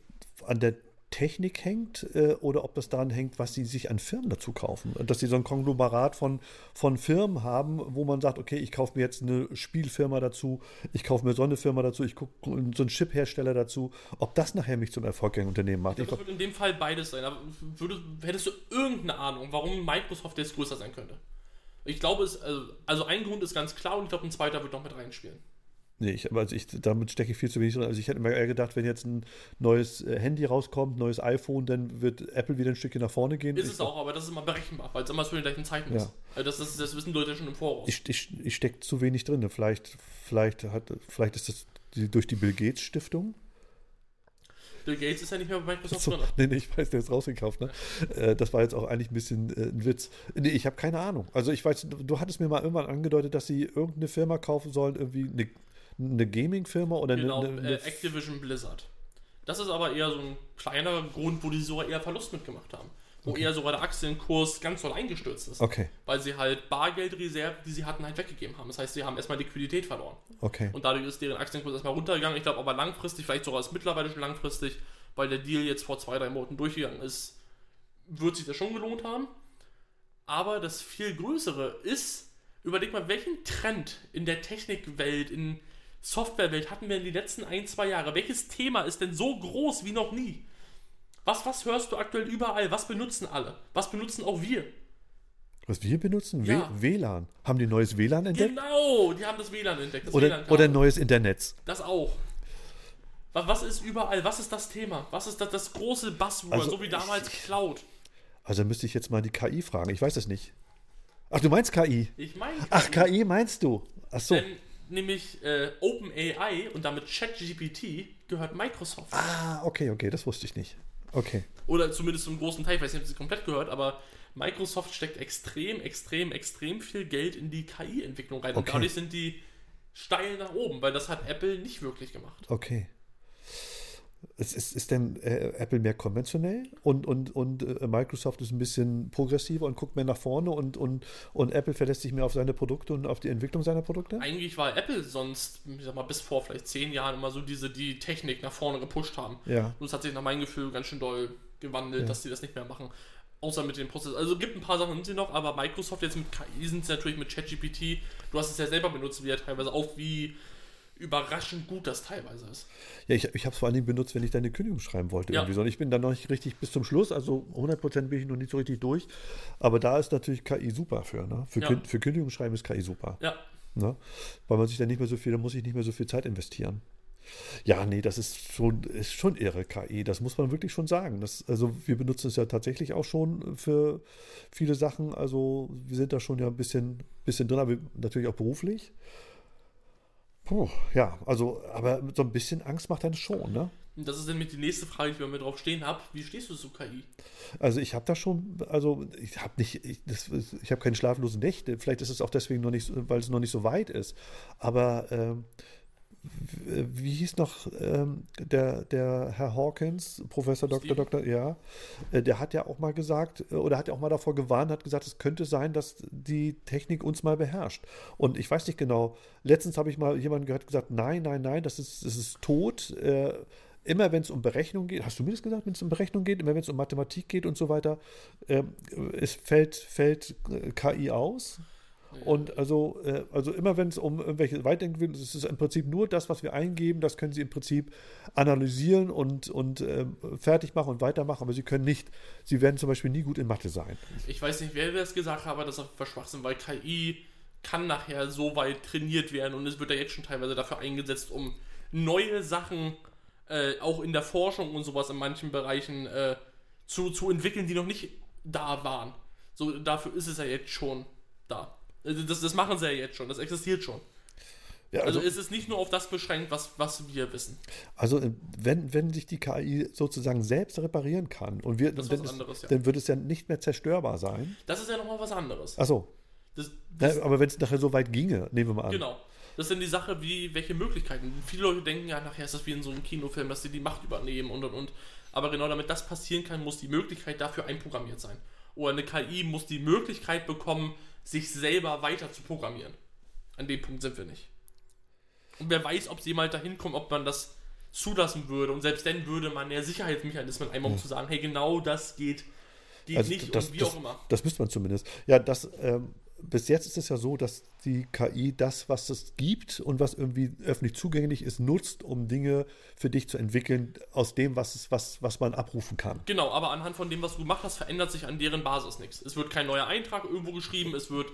an der Technik hängt äh, oder ob das daran hängt, was sie sich an Firmen dazu kaufen. Dass sie so ein Konglomerat von, von Firmen haben, wo man sagt, okay, ich kaufe mir jetzt eine Spielfirma dazu, ich kaufe mir so eine Firma dazu, ich gucke so einen Chip-Hersteller dazu, ob das nachher mich zum erfolgreichen Unternehmen macht. Ja, Ich das wird in dem Fall beides sein. Aber würdest, hättest du irgendeine Ahnung, warum Microsoft jetzt größer sein könnte? Ich glaube, es, also, also ein Grund ist ganz klar und ich glaube, ein zweiter wird noch mit reinspielen. Nee, ich, also ich, damit stecke ich viel zu wenig drin. Also ich hätte mir eher gedacht, wenn jetzt ein neues äh, Handy rauskommt, neues iPhone, dann wird Apple wieder ein Stückchen nach vorne gehen. Ist Ich- es auch, aber das ist immer berechenbar, weil es immer zu den gleichen Zeiten Ja. ist. Also das, ist. Das wissen Leute schon im Voraus. Ich, ich, ich stecke zu wenig drin. Vielleicht, vielleicht, hat, vielleicht ist das die, durch die Bill Gates Stiftung. Bill Gates ist ja nicht mehr bei Microsoft So, drin. nee, nee, ich weiß, der ist rausgekauft. Ne? Äh, Das war jetzt auch eigentlich ein bisschen äh, ein Witz. Nee, ich habe keine Ahnung. Also ich weiß, du- du hattest mir mal irgendwann angedeutet, dass sie irgendeine Firma kaufen sollen, irgendwie eine, eine Gaming-Firma oder eine, Genau, eine, äh, eine Activision Blizzard. Das ist aber eher so ein kleiner Grund, wo die sogar eher Verlust mitgemacht haben. Wo eher sogar der Aktienkurs ganz doll eingestürzt ist. Okay, Weil sie halt Bargeldreserven, die sie hatten, halt weggegeben haben. Das heißt, sie haben erstmal Liquidität verloren. okay. Und dadurch ist deren Aktienkurs erstmal runtergegangen. Ich glaube aber langfristig, vielleicht sogar ist mittlerweile schon langfristig, weil der Deal jetzt vor zwei, drei Monaten durchgegangen ist, wird sich das schon gelohnt haben. Aber das viel Größere ist, überleg mal, welchen Trend in der Technikwelt, in Softwarewelt hatten wir in den letzten ein, zwei Jahre? Welches Thema ist denn so groß wie noch nie? Was, was hörst du aktuell überall? Was benutzen alle? Was benutzen auch wir? Was wir benutzen? Ja. WLAN. Haben die neues WLAN entdeckt? Genau, die haben das WLAN entdeckt. Das Oder, oder neues Internet? Das auch. Wa- Was ist überall? Was ist das Thema? Was ist das, das große Buzzword, Also so wie damals Cloud? Also müsste ich jetzt mal die KI fragen. Ich weiß es nicht. Ach, du meinst KI? Ich meine, Ach, KI meinst du? Ach so. Denn nämlich äh, OpenAI und damit ChatGPT gehört Microsoft. Ah, okay, okay, das wusste ich nicht. Okay. Oder zumindest zum großen Teil, ich weiß nicht, ob sie komplett gehört, aber Microsoft steckt extrem, extrem, extrem viel Geld in die KI-Entwicklung rein. Und Okay. dadurch sind die steil nach oben, weil das hat Apple nicht wirklich gemacht. Okay. Ist, ist, ist denn äh, Apple mehr konventionell und, und, und äh, Microsoft ist ein bisschen progressiver und guckt mehr nach vorne und, und, und Apple verlässt sich mehr auf seine Produkte und auf die Entwicklung seiner Produkte? Eigentlich war Apple sonst, ich sag mal, bis vor vielleicht zehn Jahren immer so diese, die Technik nach vorne gepusht haben. Ja. Und es hat sich nach meinem Gefühl ganz schön doll gewandelt, Ja. dass die das nicht mehr machen. Außer mit dem Prozess. Also gibt ein paar Sachen sind sie noch, aber Microsoft jetzt mit KI sind sie natürlich mit ChatGPT. Du hast es ja selber benutzt, wie ja teilweise auch, wie überraschend gut das teilweise ist. Ja, ich, ich habe es vor allen Dingen benutzt, wenn ich deine Kündigung schreiben wollte. Ja. Irgendwie so. Ich bin dann noch nicht richtig bis zum Schluss, also 100% bin ich noch nicht so richtig durch. Aber da ist natürlich KI super für. Ne? Für, Ja. Für Kündigung schreiben ist KI super. Ja, Ne? Weil man sich dann nicht mehr so viel, da muss ich nicht mehr so viel Zeit investieren. Ja, nee, das ist schon, ist schon irre, KI. Das muss man wirklich schon sagen. Das, also wir benutzen es ja tatsächlich auch schon für viele Sachen. Also wir sind da schon ja ein bisschen, bisschen drin, aber natürlich auch beruflich. Puh, ja, also, aber so ein bisschen Angst macht dann schon, ne? und das ist nämlich die nächste Frage, die ich mir mit drauf stehen habe. Wie stehst du zu KI? Also ich habe da schon, also ich habe nicht, ich, das, ich habe keine schlaflosen Nächte. Vielleicht ist es auch deswegen noch nicht, so- weil es noch nicht so weit ist. Aber ähm, wie hieß noch ähm, der, der Herr Hawkins, Professor Dr. Dr. Ja, äh, der hat ja auch mal gesagt, äh, oder hat ja auch mal davor gewarnt, hat gesagt, es könnte sein, dass die Technik uns mal beherrscht. Und ich weiß nicht genau, letztens habe ich mal jemanden gehört, gesagt, nein, nein, nein, das ist, das ist tot. Äh, immer wenn es um Berechnung geht, hast du mir das gesagt, wenn es um Berechnung geht, immer wenn es um Mathematik geht und so weiter, ähm, es fällt, fällt äh, KI aus. Und also, äh, also immer wenn es um irgendwelche Weiterentwicklungen geht, es ist im Prinzip nur das, was wir eingeben, das können Sie im Prinzip analysieren und, und ähm, fertig machen und weitermachen, aber Sie können nicht, Sie werden zum Beispiel nie gut in Mathe sein. Ich weiß nicht, wer das gesagt hat, aber das ist auf Schwachsinn, weil KI kann nachher so weit trainiert werden und es wird ja jetzt schon teilweise dafür eingesetzt, um neue Sachen äh, auch in der Forschung und sowas in manchen Bereichen äh, zu, zu entwickeln, die noch nicht da waren. So, dafür ist es ja jetzt schon da. Also Das, das machen sie ja jetzt schon, das existiert schon. Ja, Also, also, es ist nicht nur auf das beschränkt, was, was wir wissen. also äh, wenn, wenn sich die KI sozusagen selbst reparieren kann und wir, dann, anderes, ja. dann wird es ja nicht mehr zerstörbar sein. Das ist ja nochmal was anderes. Achso, Das, das, aber wenn es nachher so weit ginge, nehmen wir mal an. Genau. Das ist dann die Sache, wie, welche Möglichkeiten. Viele Leute denken ja, nachher ist das wie in so einem Kinofilm, dass sie die Macht übernehmen und und und. Aber genau damit das passieren kann, muss die Möglichkeit dafür einprogrammiert sein. Oder eine KI muss die Möglichkeit bekommen, sich selber weiter zu programmieren. An dem Punkt sind wir nicht. Und wer weiß, ob sie mal dahin kommen, ob man das zulassen würde. Und selbst dann würde man ja Sicherheitsmechanismen einbauen, um zu sagen, hey, genau das geht, geht Also nicht das, und wie das, auch immer. Das müsste man zumindest. Ja, das, ähm, bis jetzt ist es ja so, dass die KI das, was es gibt und was irgendwie öffentlich zugänglich ist, nutzt, um Dinge für dich zu entwickeln aus dem, was, es, was, was man abrufen kann. Genau, aber anhand von dem, was du gemacht hast, verändert sich an deren Basis nichts. Es wird kein neuer Eintrag irgendwo geschrieben, es wird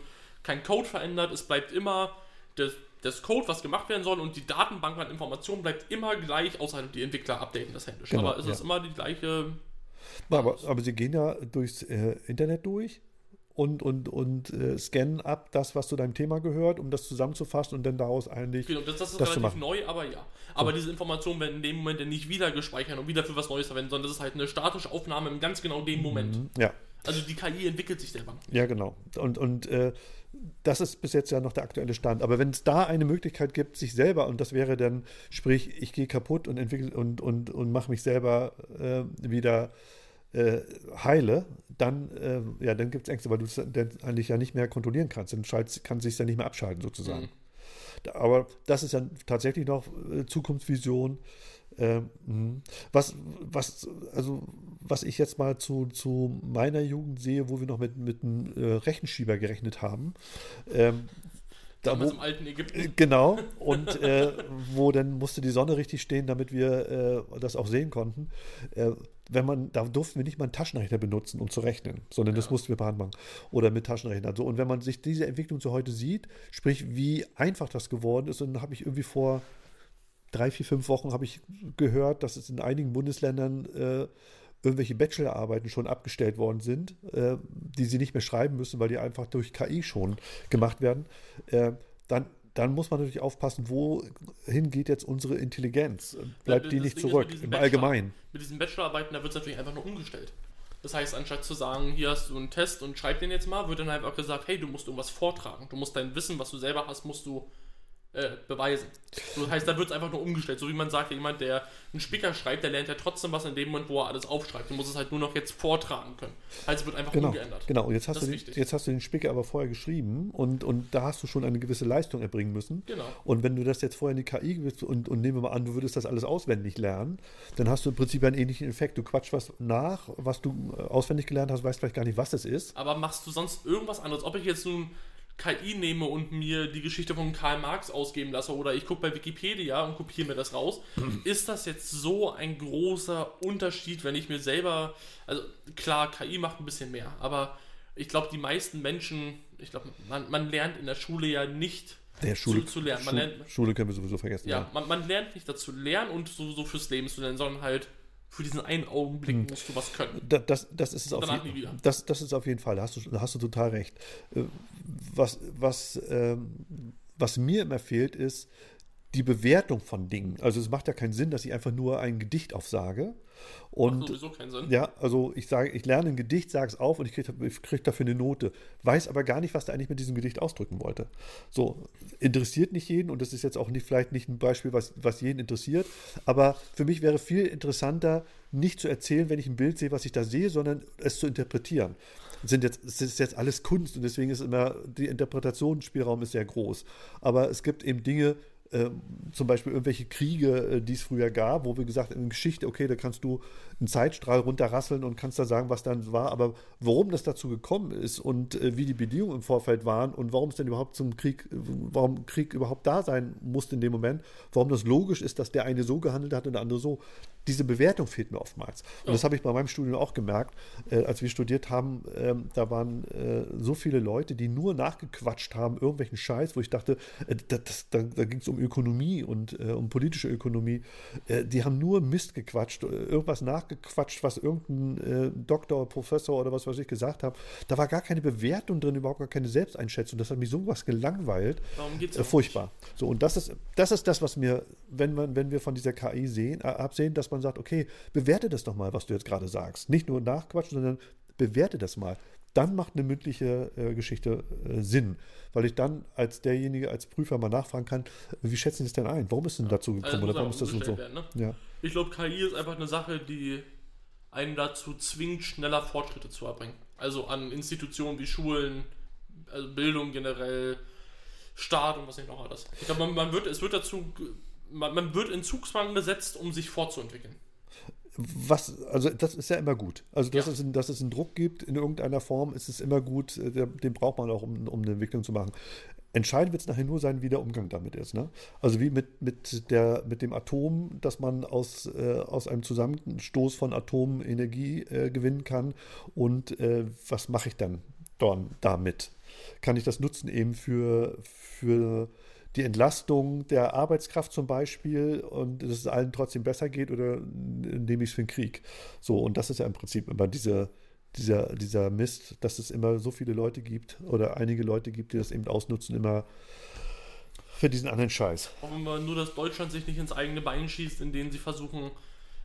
kein Code verändert, es bleibt immer das, das Code, was gemacht werden soll und die Datenbank an Informationen bleibt immer gleich, außer die Entwickler updaten das händisch. Genau, aber es ja. ist immer die gleiche. Aber, aber sie gehen ja durchs äh, Internet durch und, und, und äh, scannen ab das, was zu deinem Thema gehört, um das zusammenzufassen und dann daraus eigentlich. Genau, das, das ist Das relativ neu, aber ja. Aber diese Informationen werden in dem Moment dann nicht wieder gespeichert und wieder für was Neues verwendet, sondern das ist halt eine statische Aufnahme im ganz genau dem Moment. Ja, Also die KI entwickelt sich selber. ja, genau. Und, und äh, das ist bis jetzt ja noch der aktuelle Stand. Aber wenn es da eine Möglichkeit gibt, sich selber, und das wäre dann, sprich, ich gehe kaputt und entwickle und, und, und mache mich selber äh, wieder äh, heile, dann, äh, ja, dann gibt es Ängste, weil du es dann eigentlich ja nicht mehr kontrollieren kannst. Dann schalt's- kann sich ja nicht mehr abschalten, sozusagen. Mhm. Da- Aber das ist ja tatsächlich noch äh, Zukunftsvision. Ähm, mh. was, was, also, was ich jetzt mal zu, zu meiner Jugend sehe, wo wir noch mit, mit einem äh, Rechenschieber gerechnet haben, ähm, da Damals wo, im alten äh, Ägypten. Genau, und äh, wo dann musste die Sonne richtig stehen, damit wir äh, das auch sehen konnten. Äh, wenn man, da durften wir nicht mal einen Taschenrechner benutzen, um zu rechnen, sondern das Ja. mussten wir per Hand machen. Oder mit Taschenrechner. So, und wenn man sich diese Entwicklung zu heute sieht, sprich, wie einfach das geworden ist, und dann habe ich irgendwie vor drei, vier, fünf Wochen habe ich gehört, dass es in einigen Bundesländern äh, irgendwelche Bachelorarbeiten schon abgestellt worden sind, äh, die sie nicht mehr schreiben müssen, weil die einfach durch KI schon gemacht werden. Äh, dann, dann muss man natürlich aufpassen, wohin geht jetzt unsere Intelligenz? Bleibt das die nicht Ding zurück, im Bachelor- Allgemeinen? Mit diesen Bachelorarbeiten, da wird es natürlich einfach nur umgestellt. Das heißt, anstatt zu sagen, hier hast du einen Test und schreib den jetzt mal, wird dann einfach gesagt, hey, du musst irgendwas vortragen. Du musst dein Wissen, was du selber hast, musst du äh, beweisen. So, das heißt, da wird es einfach nur umgestellt. So wie man sagt, jemand, der einen Spicker schreibt, der lernt ja trotzdem was in dem Moment, wo er alles aufschreibt. Du musst es halt nur noch jetzt vortragen können. Also wird einfach Genau, umgeändert. genau. Und jetzt hast, Das du den, jetzt hast du den Spicker aber vorher geschrieben und, und da hast du schon eine gewisse Leistung erbringen müssen. Genau. Und wenn du das jetzt vorher in die KI gibst und, und nehmen wir mal an, du würdest das alles auswendig lernen, dann hast du im Prinzip einen ähnlichen Effekt. Du quatschst was nach, was du äh, auswendig gelernt hast, weißt vielleicht gar nicht, was es ist. Aber machst du sonst irgendwas anderes? Ob ich jetzt nun KI nehme und mir die Geschichte von Karl Marx ausgeben lasse oder ich gucke bei Wikipedia und kopiere mir das raus, ist das jetzt so ein großer Unterschied, wenn ich mir selber, also klar, KI macht ein bisschen mehr, aber ich glaube, die meisten Menschen, ich glaube, man, man lernt in der Schule ja nicht Der Schule, zu, zu lernen. Man Schu- lernt, Schule können wir sowieso vergessen. ja, man, man lernt nicht dazu lernen und so, so fürs Leben zu lernen, sondern halt für diesen einen Augenblick musst du was können. Da- Das, das, ist es auf je- das, das ist auf jeden Fall, da hast du, da hast du total recht. Was, was, ähm, was mir immer fehlt, ist die Bewertung von Dingen. Also es macht ja keinen Sinn, dass ich einfach nur ein Gedicht aufsage. Macht Und sowieso keinen Sinn. ja, also ich sage, ich lerne ein Gedicht, sage es auf und ich kriege krieg dafür eine Note. Weiß aber gar nicht, was der eigentlich mit diesem Gedicht ausdrücken wollte. So, interessiert nicht jeden und das ist jetzt auch nicht, vielleicht nicht ein Beispiel, was, was jeden interessiert. Aber für mich wäre viel interessanter, nicht zu erzählen, wenn ich ein Bild sehe, was ich da sehe, sondern es zu interpretieren. Sind jetzt, es ist jetzt alles Kunst und deswegen ist immer, die Interpretationsspielraum ist sehr groß. Aber es gibt eben Dinge, äh, zum Beispiel irgendwelche Kriege, äh, die es früher gab, wo wir gesagt haben, in Geschichte, okay, da kannst du einen Zeitstrahl runterrasseln und kannst da sagen, was dann war, aber warum das dazu gekommen ist und äh, wie die Bedingungen im Vorfeld waren und warum es denn überhaupt zum Krieg, äh, warum Krieg überhaupt da sein musste in dem Moment, warum das logisch ist, dass der eine so gehandelt hat und der andere so. Diese Bewertung fehlt mir oftmals. Und das habe ich bei meinem Studium auch gemerkt, äh, als wir studiert haben, ähm, da waren äh, so viele Leute, die nur nachgequatscht haben, irgendwelchen Scheiß, wo ich dachte, äh, das, das, da, da ging es um Ökonomie und äh, um politische Ökonomie. Äh, die haben nur Mist gequatscht, äh, irgendwas nachgequatscht, was irgendein äh, Doktor, Professor oder was weiß ich gesagt hat. Da war gar keine Bewertung drin, überhaupt gar keine Selbsteinschätzung. Das hat mich sowas gelangweilt. Darum geht es Äh, furchtbar. So, und das ist, das ist das, was mir, wenn, man, wenn wir von dieser KI sehen, äh, absehen, dass man sagt, okay, bewerte das doch mal, was du jetzt gerade sagst. Nicht nur nachquatschen, sondern bewerte das mal. Dann macht eine mündliche äh, Geschichte äh, Sinn, weil ich dann als derjenige, als Prüfer mal nachfragen kann, wie schätzen Sie es denn ein? Warum ist denn dazu gekommen? Also oder warum ist das so? werden, ne? Ja. Ich glaube, KI ist einfach eine Sache, die einen dazu zwingt, schneller Fortschritte zu erbringen. Also an Institutionen wie Schulen, also Bildung generell, Staat und was nicht noch alles. Ich glaube, man, man wird, es wird dazu man, man wird in Zugzwang gesetzt, um sich fortzuentwickeln. Was, also das ist ja immer gut. Also dass, Ja. es, dass es einen Druck gibt in irgendeiner Form, ist es immer gut. äh, Den braucht man auch, um, um eine Entwicklung zu machen. Entscheidend wird es nachher nur sein, wie der Umgang damit ist. Ne? Also wie mit, mit, der, mit dem Atom, dass man aus, äh, aus einem Zusammenstoß von Atomen Energie äh, gewinnen kann. Und äh, was mache ich dann damit? Kann ich das nutzen eben für, für die Entlastung der Arbeitskraft zum Beispiel und dass es allen trotzdem besser geht oder nehme ich es für den Krieg? So, und das ist ja im Prinzip immer diese, dieser, dieser Mist, dass es immer so viele Leute gibt oder einige Leute gibt, die das eben ausnutzen, immer für diesen anderen Scheiß. Hoffen wir nur, dass Deutschland sich nicht ins eigene Bein schießt, indem sie versuchen,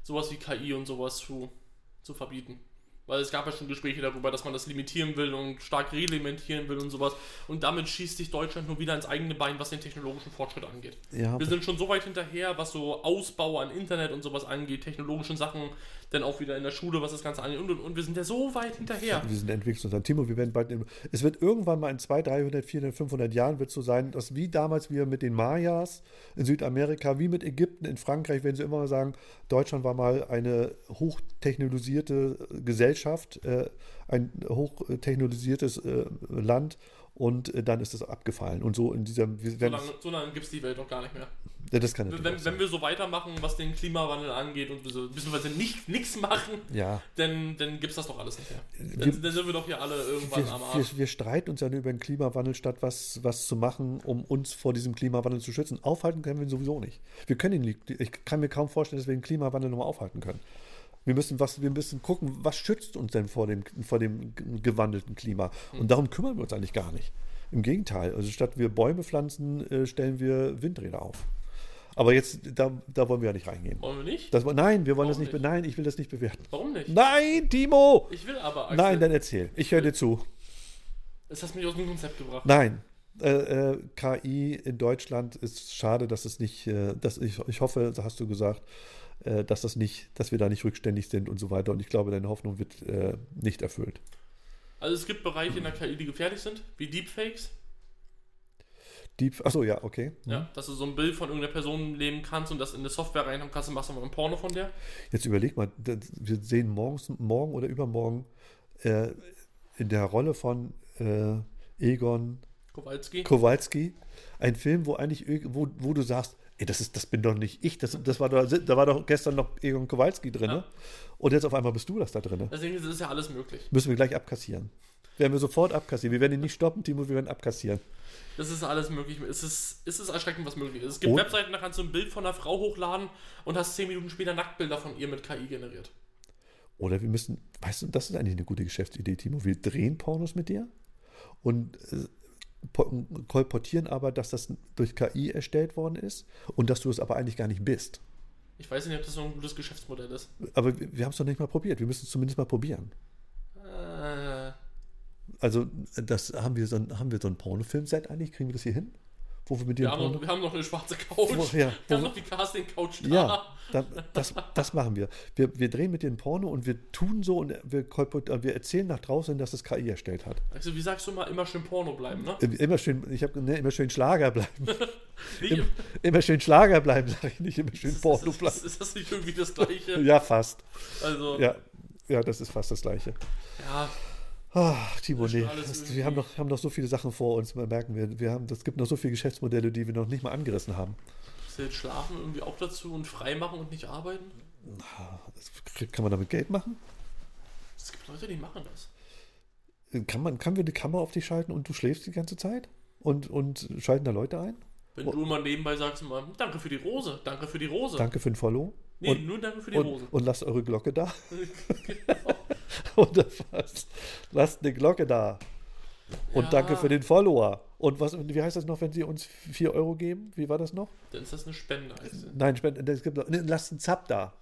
sowas wie KI und sowas zu, zu verbieten. Weil es gab ja schon Gespräche darüber, dass man das limitieren will und stark reglementieren will und sowas. Und damit schießt sich Deutschland nur wieder ins eigene Bein, was den technologischen Fortschritt angeht. Ja, Wir sind schon so weit hinterher, was so Ausbau an Internet und sowas angeht, technologischen Sachen, dann auch wieder in der Schule, was das Ganze angeht. Und, und, und wir sind ja so weit hinterher. Wir sind Entwicklungsland. Timo, wir werden bald. Es wird irgendwann mal in 200, 300, 400, 500 Jahren wird so sein, dass wie damals wir mit den Mayas in Südamerika, wie mit Ägypten, in Frankreich, werden sie immer mal sagen, Deutschland war mal eine hochtechnologisierte Gesellschaft, äh, ein hochtechnologisiertes äh, Land und äh, dann ist es abgefallen. Und so in dieser. So lange, so lange gibt es die Welt noch gar nicht mehr. ja, das kann Wenn, wenn wir so weitermachen, was den Klimawandel angeht und wir so, beziehungsweise nicht nichts machen, ja. dann, dann gibt es das doch alles nicht mehr. Wir- Dann, dann sind wir doch hier alle irgendwann am Wir, Arsch. wir, wir streiten uns ja nur über den Klimawandel, statt was, was zu machen, um uns vor diesem Klimawandel zu schützen. Aufhalten können wir ihn sowieso nicht. Wir können ihn nicht. Ich kann mir kaum vorstellen, dass wir den Klimawandel nochmal aufhalten können. Wir müssen, was, wir müssen gucken, was schützt uns denn vor dem, vor dem gewandelten Klima. Und darum kümmern wir uns eigentlich gar nicht. Im Gegenteil, also statt wir Bäume pflanzen, äh, stellen wir Windräder auf. Aber jetzt, da, da wollen wir ja nicht reingehen. Wollen wir nicht? Das, nein, wir wollen das Warum nicht, be- nicht? nein, ich will das nicht bewerten. Warum nicht? Nein, Timo! Ich will aber, Axel. Nein, dann erzähl. Ich höre dir zu. Das hast mich aus dem Konzept gebracht. Nein. Äh, äh, KI in Deutschland ist schade, dass es nicht, äh, dass ich, ich hoffe, hast du gesagt, äh, dass das nicht, dass wir da nicht rückständig sind und so weiter. Und ich glaube, deine Hoffnung wird äh, nicht erfüllt. Also es gibt Bereiche in der KI, die gefährlich sind, wie Deepfakes. Deep, achso, ja, okay. Ja, dass du so ein Bild von irgendeiner Person nehmen kannst und das in eine Software reinhauen kannst und machst dann mal ein Porno von der. Jetzt überleg mal, wir sehen morgens, morgen oder übermorgen äh, in der Rolle von äh, Egon Kowalski. Kowalski ein Film, wo eigentlich, wo, wo du sagst, ey, das, ist, das bin doch nicht ich, das, das war da war doch gestern noch Egon Kowalski drin. Ja. Und jetzt auf einmal bist du das da drin. Deswegen ist es ja alles möglich. Müssen wir gleich abkassieren. Werden wir sofort abkassieren. Wir werden ihn nicht stoppen, Timo, wir werden abkassieren. Das ist alles möglich. Es ist, es ist erschreckend, was möglich ist. Es gibt Und- Webseiten, da kannst du ein Bild von einer Frau hochladen und hast 10 Minuten später Nacktbilder von ihr mit KI generiert. Oder wir müssen, weißt du, das ist eigentlich eine gute Geschäftsidee, Timo. Wir drehen Pornos mit dir und äh, kolportieren aber, dass das durch KI erstellt worden ist und dass du es aber eigentlich gar nicht bist. Ich weiß nicht, ob das so ein gutes Geschäftsmodell ist. Aber wir, wir haben es doch nicht mal probiert. Wir müssen es zumindest mal probieren. Äh, Also, das haben wir so ein, haben wir so ein Pornofilmset eigentlich? Kriegen wir das hier hin? Wo wir mit dir wir, haben noch, wir haben noch eine schwarze Couch. Wo- ja, wir haben noch die Casting-Couch da. Ja, dann, das, das machen wir. wir. Wir drehen mit dir ein Porno und wir tun so und wir, äh, wir erzählen nach draußen, dass es KI erstellt hat. Also, wie sagst du mal, immer schön Porno bleiben, ne? Äh, Immer schön, ich habe ne, immer schön Schlager bleiben. Im, immer schön Schlager bleiben, sage ich nicht, immer schön ist, Porno ist, bleiben. ist, ist das nicht irgendwie das Gleiche? Ja, fast. Also, Ja, ja, das ist fast das Gleiche. ja, Ah, Timo, ist nee, das, wir haben noch, haben noch so viele Sachen vor uns, merken wir. wir haben, es gibt noch so viele Geschäftsmodelle, die wir noch nicht mal angerissen haben. zählt Schlafen irgendwie auch dazu und frei machen und nicht arbeiten? Das, kann man damit Geld machen? Es gibt Leute, die machen das. Kann, man, kann wir eine Kamera auf dich schalten und du schläfst die ganze Zeit? Und, und schalten da Leute ein? Wenn Oh. du immer nebenbei sagst, immer, danke für die Rose, danke für die Rose. Danke für den Follow. Nee, und, nur danke für die und, Rose. und lasst eure Glocke da. Genau. Oder was? Lasst eine Glocke da. Und Ja. danke für den Follower. Und was, wie heißt das noch, wenn sie uns 4 Euro geben? Wie war das noch? Dann ist das eine Spende. Also. Nein, spenden- es gibt noch, lasst einen Zap da.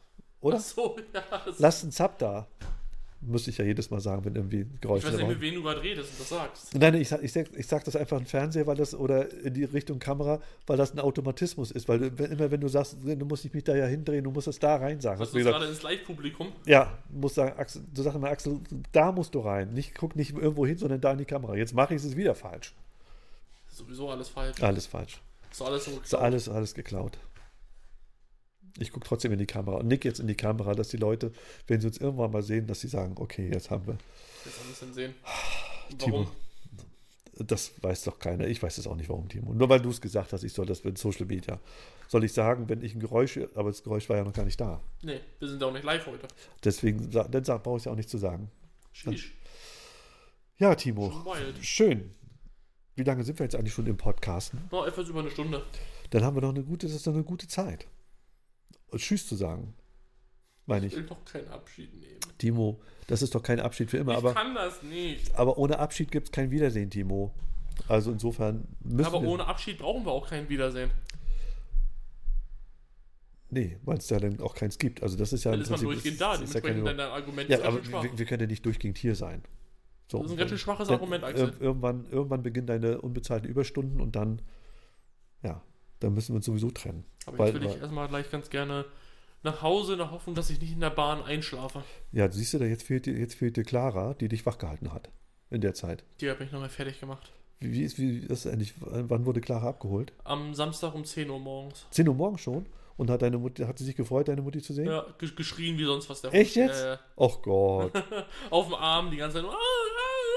Oder? Ach so, ja. Lasst einen Zap da. Müsste ich ja jedes Mal sagen, wenn irgendwie ich Geräusche weiß nicht, mit wem du gerade redest und das sagst. Nein, ich ich, sag, ich sag das einfach im Fernseher, weil das oder in die Richtung Kamera, weil das ein Automatismus ist. Weil du, immer wenn du sagst, du musst dich mich da ja hindrehen, du musst es da rein sagen. Was du gerade ins Live-Publikum? ja, du musst sagen, Axel, du sagst immer, Axel, da musst du rein. Nicht, guck nicht irgendwo hin, sondern da in die Kamera. Jetzt mache ich es wieder falsch. Ist sowieso alles falsch. Alles falsch. Ist alles so Ist geklaut. alles, alles geklaut. Ich gucke trotzdem in die Kamera und nick jetzt in die Kamera, dass die Leute, wenn sie uns irgendwann mal sehen, dass sie sagen, okay, jetzt haben wir. Jetzt ein bisschen sehen. Timo, Warum? das weiß doch keiner. Ich weiß es auch nicht, warum, Timo. Nur weil du es gesagt hast, ich soll das mit Social Media. Soll ich sagen, wenn ich ein Geräusch, aber das Geräusch war ja noch gar nicht da. Nee, wir sind auch nicht live heute. Deswegen, dann brauche ich es ja auch nicht zu sagen. Sheesh. Ja, Timo, schön. Wie lange sind wir jetzt eigentlich schon im Podcasten? Noch etwas über eine Stunde. Dann haben wir noch eine gute, das ist doch eine gute Zeit. Und Tschüss zu sagen. Meine Ich ich. will doch keinen Abschied nehmen. Timo, das ist doch kein Abschied für immer, ich aber, kann das nicht. aber ohne Abschied gibt es kein Wiedersehen, Timo. Also insofern müssen Aber ohne Abschied brauchen wir auch kein Wiedersehen. Nee, weil es ja dann auch keins gibt. Also das ist ja Dann ist man durchgehend das da. ist ja Dementsprechend keine- dein Argument Ja, aber wir, wir können ja nicht durchgehend hier sein. So, Das ist ein ganz schön schwaches Argument, Axel. Irgendwann, irgendwann beginnen deine unbezahlten Überstunden und dann, ja, dann müssen wir uns sowieso trennen. Aber jetzt will ich weil- erstmal gleich ganz gerne nach Hause, in der Hoffnung, dass ich nicht in der Bahn einschlafe. Ja, siehst du, da jetzt fehlt dir, jetzt fehlt dir Clara, die dich wachgehalten hat in der Zeit. Die hat mich nochmal fertig gemacht. Wie, wie ist, wie ist eigentlich, wann wurde Clara abgeholt? Am Samstag um 10 Uhr morgens. 10 Uhr morgens schon? Und hat deine Mutter, hat sie sich gefreut, deine Mutti zu sehen? Ja, ge geschrien wie sonst was der Echt Hund. jetzt? Äh, Och Gott, auf dem Arm die ganze Zeit. nur, Ah,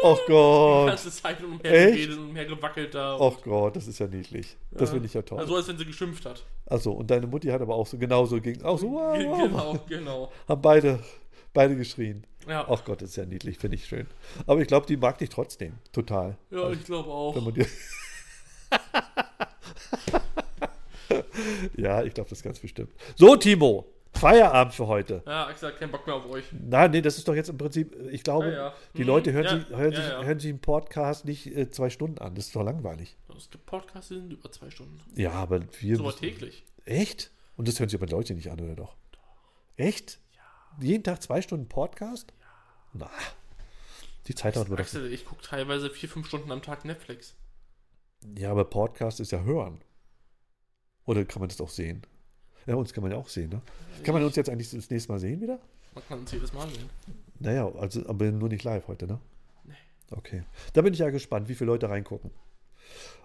ah, och Die Gott, ganze Zeit umher Echt? geredet und umher gewackelt da. och Gott, das ist ja niedlich. Das Ja. finde ich ja toll. Also als wenn sie geschimpft hat. Achso, und deine Mutti hat aber auch so genauso gegen, auch so, wow, wow, Genau, genau. haben beide, beide geschrien. Ja, Ach Gott, das ist ja niedlich, finde ich schön. Aber ich glaube, die mag dich trotzdem, total. ja ich glaube auch. Ja, ich glaube das ganz bestimmt. So, Timo, Feierabend für heute. Ja, Axel hat keinen Bock mehr auf euch. Nein, nee, das ist doch jetzt im Prinzip, ich glaube, Ja, ja. die Mhm. Leute hören, Ja, sich, hören, ja, sich, ja. hören sich einen Podcast nicht äh, zwei Stunden an. Das ist doch langweilig. Es gibt Podcasts, die sind über zwei Stunden. Ja, aber wir. Sogar täglich. Echt? Und das hören sich aber Leute nicht an, oder doch? Echt? Jeden Tag zwei Stunden Podcast? Na. Die Zeit hat man doch. Axel, ich gucke teilweise vier, fünf Stunden am Tag Netflix. Ja, aber Podcast ist ja hören. Oder kann man das auch sehen? Ja, uns kann man ja auch sehen, ne? Kann man uns jetzt eigentlich das nächste Mal sehen wieder? Man kann uns jedes Mal sehen. Naja, also, aber nur nicht live heute, ne? Nee. Okay. Da bin ich ja gespannt, wie viele Leute reingucken.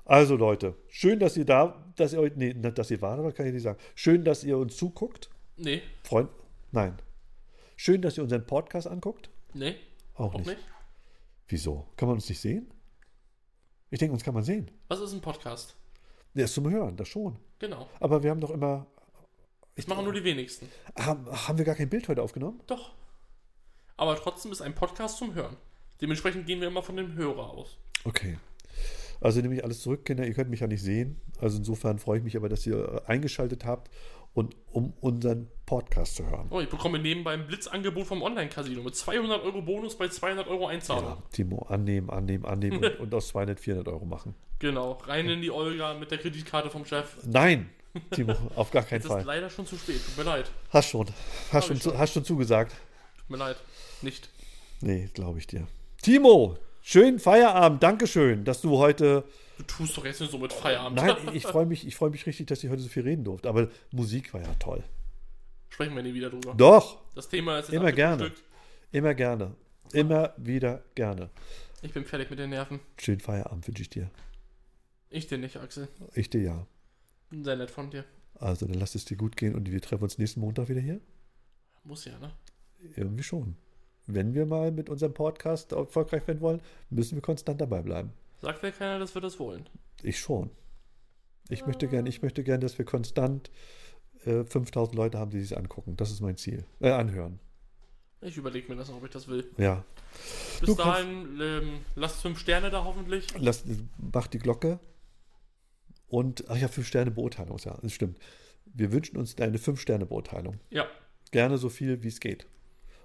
Also Leute, schön, dass ihr da, dass ihr euch, nee, dass ihr wart, aber kann ich nicht sagen. Schön, dass ihr uns zuguckt. Nee, Freund, nein. Schön, dass ihr unseren Podcast anguckt. nee, Auch, auch nicht. nicht. Wieso? Kann man uns nicht sehen? Ich denke, uns kann man sehen. Was ist ein Podcast? Der ist zum Hören, das schon. Genau. Aber wir haben doch immer. Das machen nur die wenigsten. Haben, haben wir gar kein Bild heute aufgenommen? Doch. Aber trotzdem ist ein Podcast zum Hören. Dementsprechend gehen wir immer von dem Hörer aus. Okay. Also nehme ich alles zurück, Kinder. Ihr könnt mich ja nicht sehen. Also insofern freue ich mich aber, dass ihr eingeschaltet habt und um unseren Podcast zu hören. Oh, ich bekomme nebenbei ein Blitzangebot vom Online-Casino mit 200 Euro Bonus bei 200 Euro Einzahlung. Ja, Timo, annehmen, annehmen, annehmen und, und aus 200, 400 Euro machen. Genau, rein in die Olga mit der Kreditkarte vom Chef. Nein, Timo, auf gar keinen Es ist Fall. leider schon zu spät. Tut mir leid. Hast schon. Hast schon, schon. hast schon zugesagt. Tut mir leid. Nicht. Nee, glaube ich dir. Timo, schönen Feierabend. Dankeschön, dass du heute. Du tust doch jetzt nicht so mit Feierabend. Nein, ich freue mich, ich freue mich richtig, dass ich heute so viel reden durfte. Aber Musik war ja toll. Sprechen wir nie wieder drüber. Doch, Das Thema ist jetzt Immer gerne. immer gerne. Immer wieder gerne. Ich bin fertig mit den Nerven. Schönen Feierabend wünsche ich dir. Ich dir nicht, Axel. Ich dir ja. Sehr nett von dir. Also dann lass es dir gut gehen und wir treffen uns nächsten Montag wieder hier. Muss ja, ne? Irgendwie schon. Wenn wir mal mit unserem Podcast erfolgreich werden wollen, müssen wir konstant dabei bleiben. Sagt ja keiner, dass wir das wollen. Ich schon. Ich möchte gern, ich möchte gern, dass wir konstant äh, 5000 Leute haben, die sich angucken. Das ist mein Ziel. Äh, anhören. Ich überlege mir das noch, ob ich das will. Ja. Bis Du dahin, ähm, lasst fünf Sterne da hoffentlich. Lass, mach die Glocke. Und, ach ja, 5-Sterne-Beurteilung, ja, das stimmt. Wir wünschen uns eine 5-Sterne-Beurteilung. Ja, Gerne so viel, wie es geht.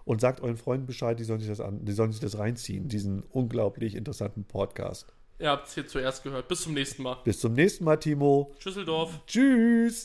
Und sagt euren Freunden Bescheid, die sollen sich das, an, die sollen sich das reinziehen, diesen unglaublich interessanten Podcast. ihr habt es hier zuerst gehört. Bis zum nächsten Mal. Bis zum nächsten Mal, Timo. Schüsseldorf. Tschüss.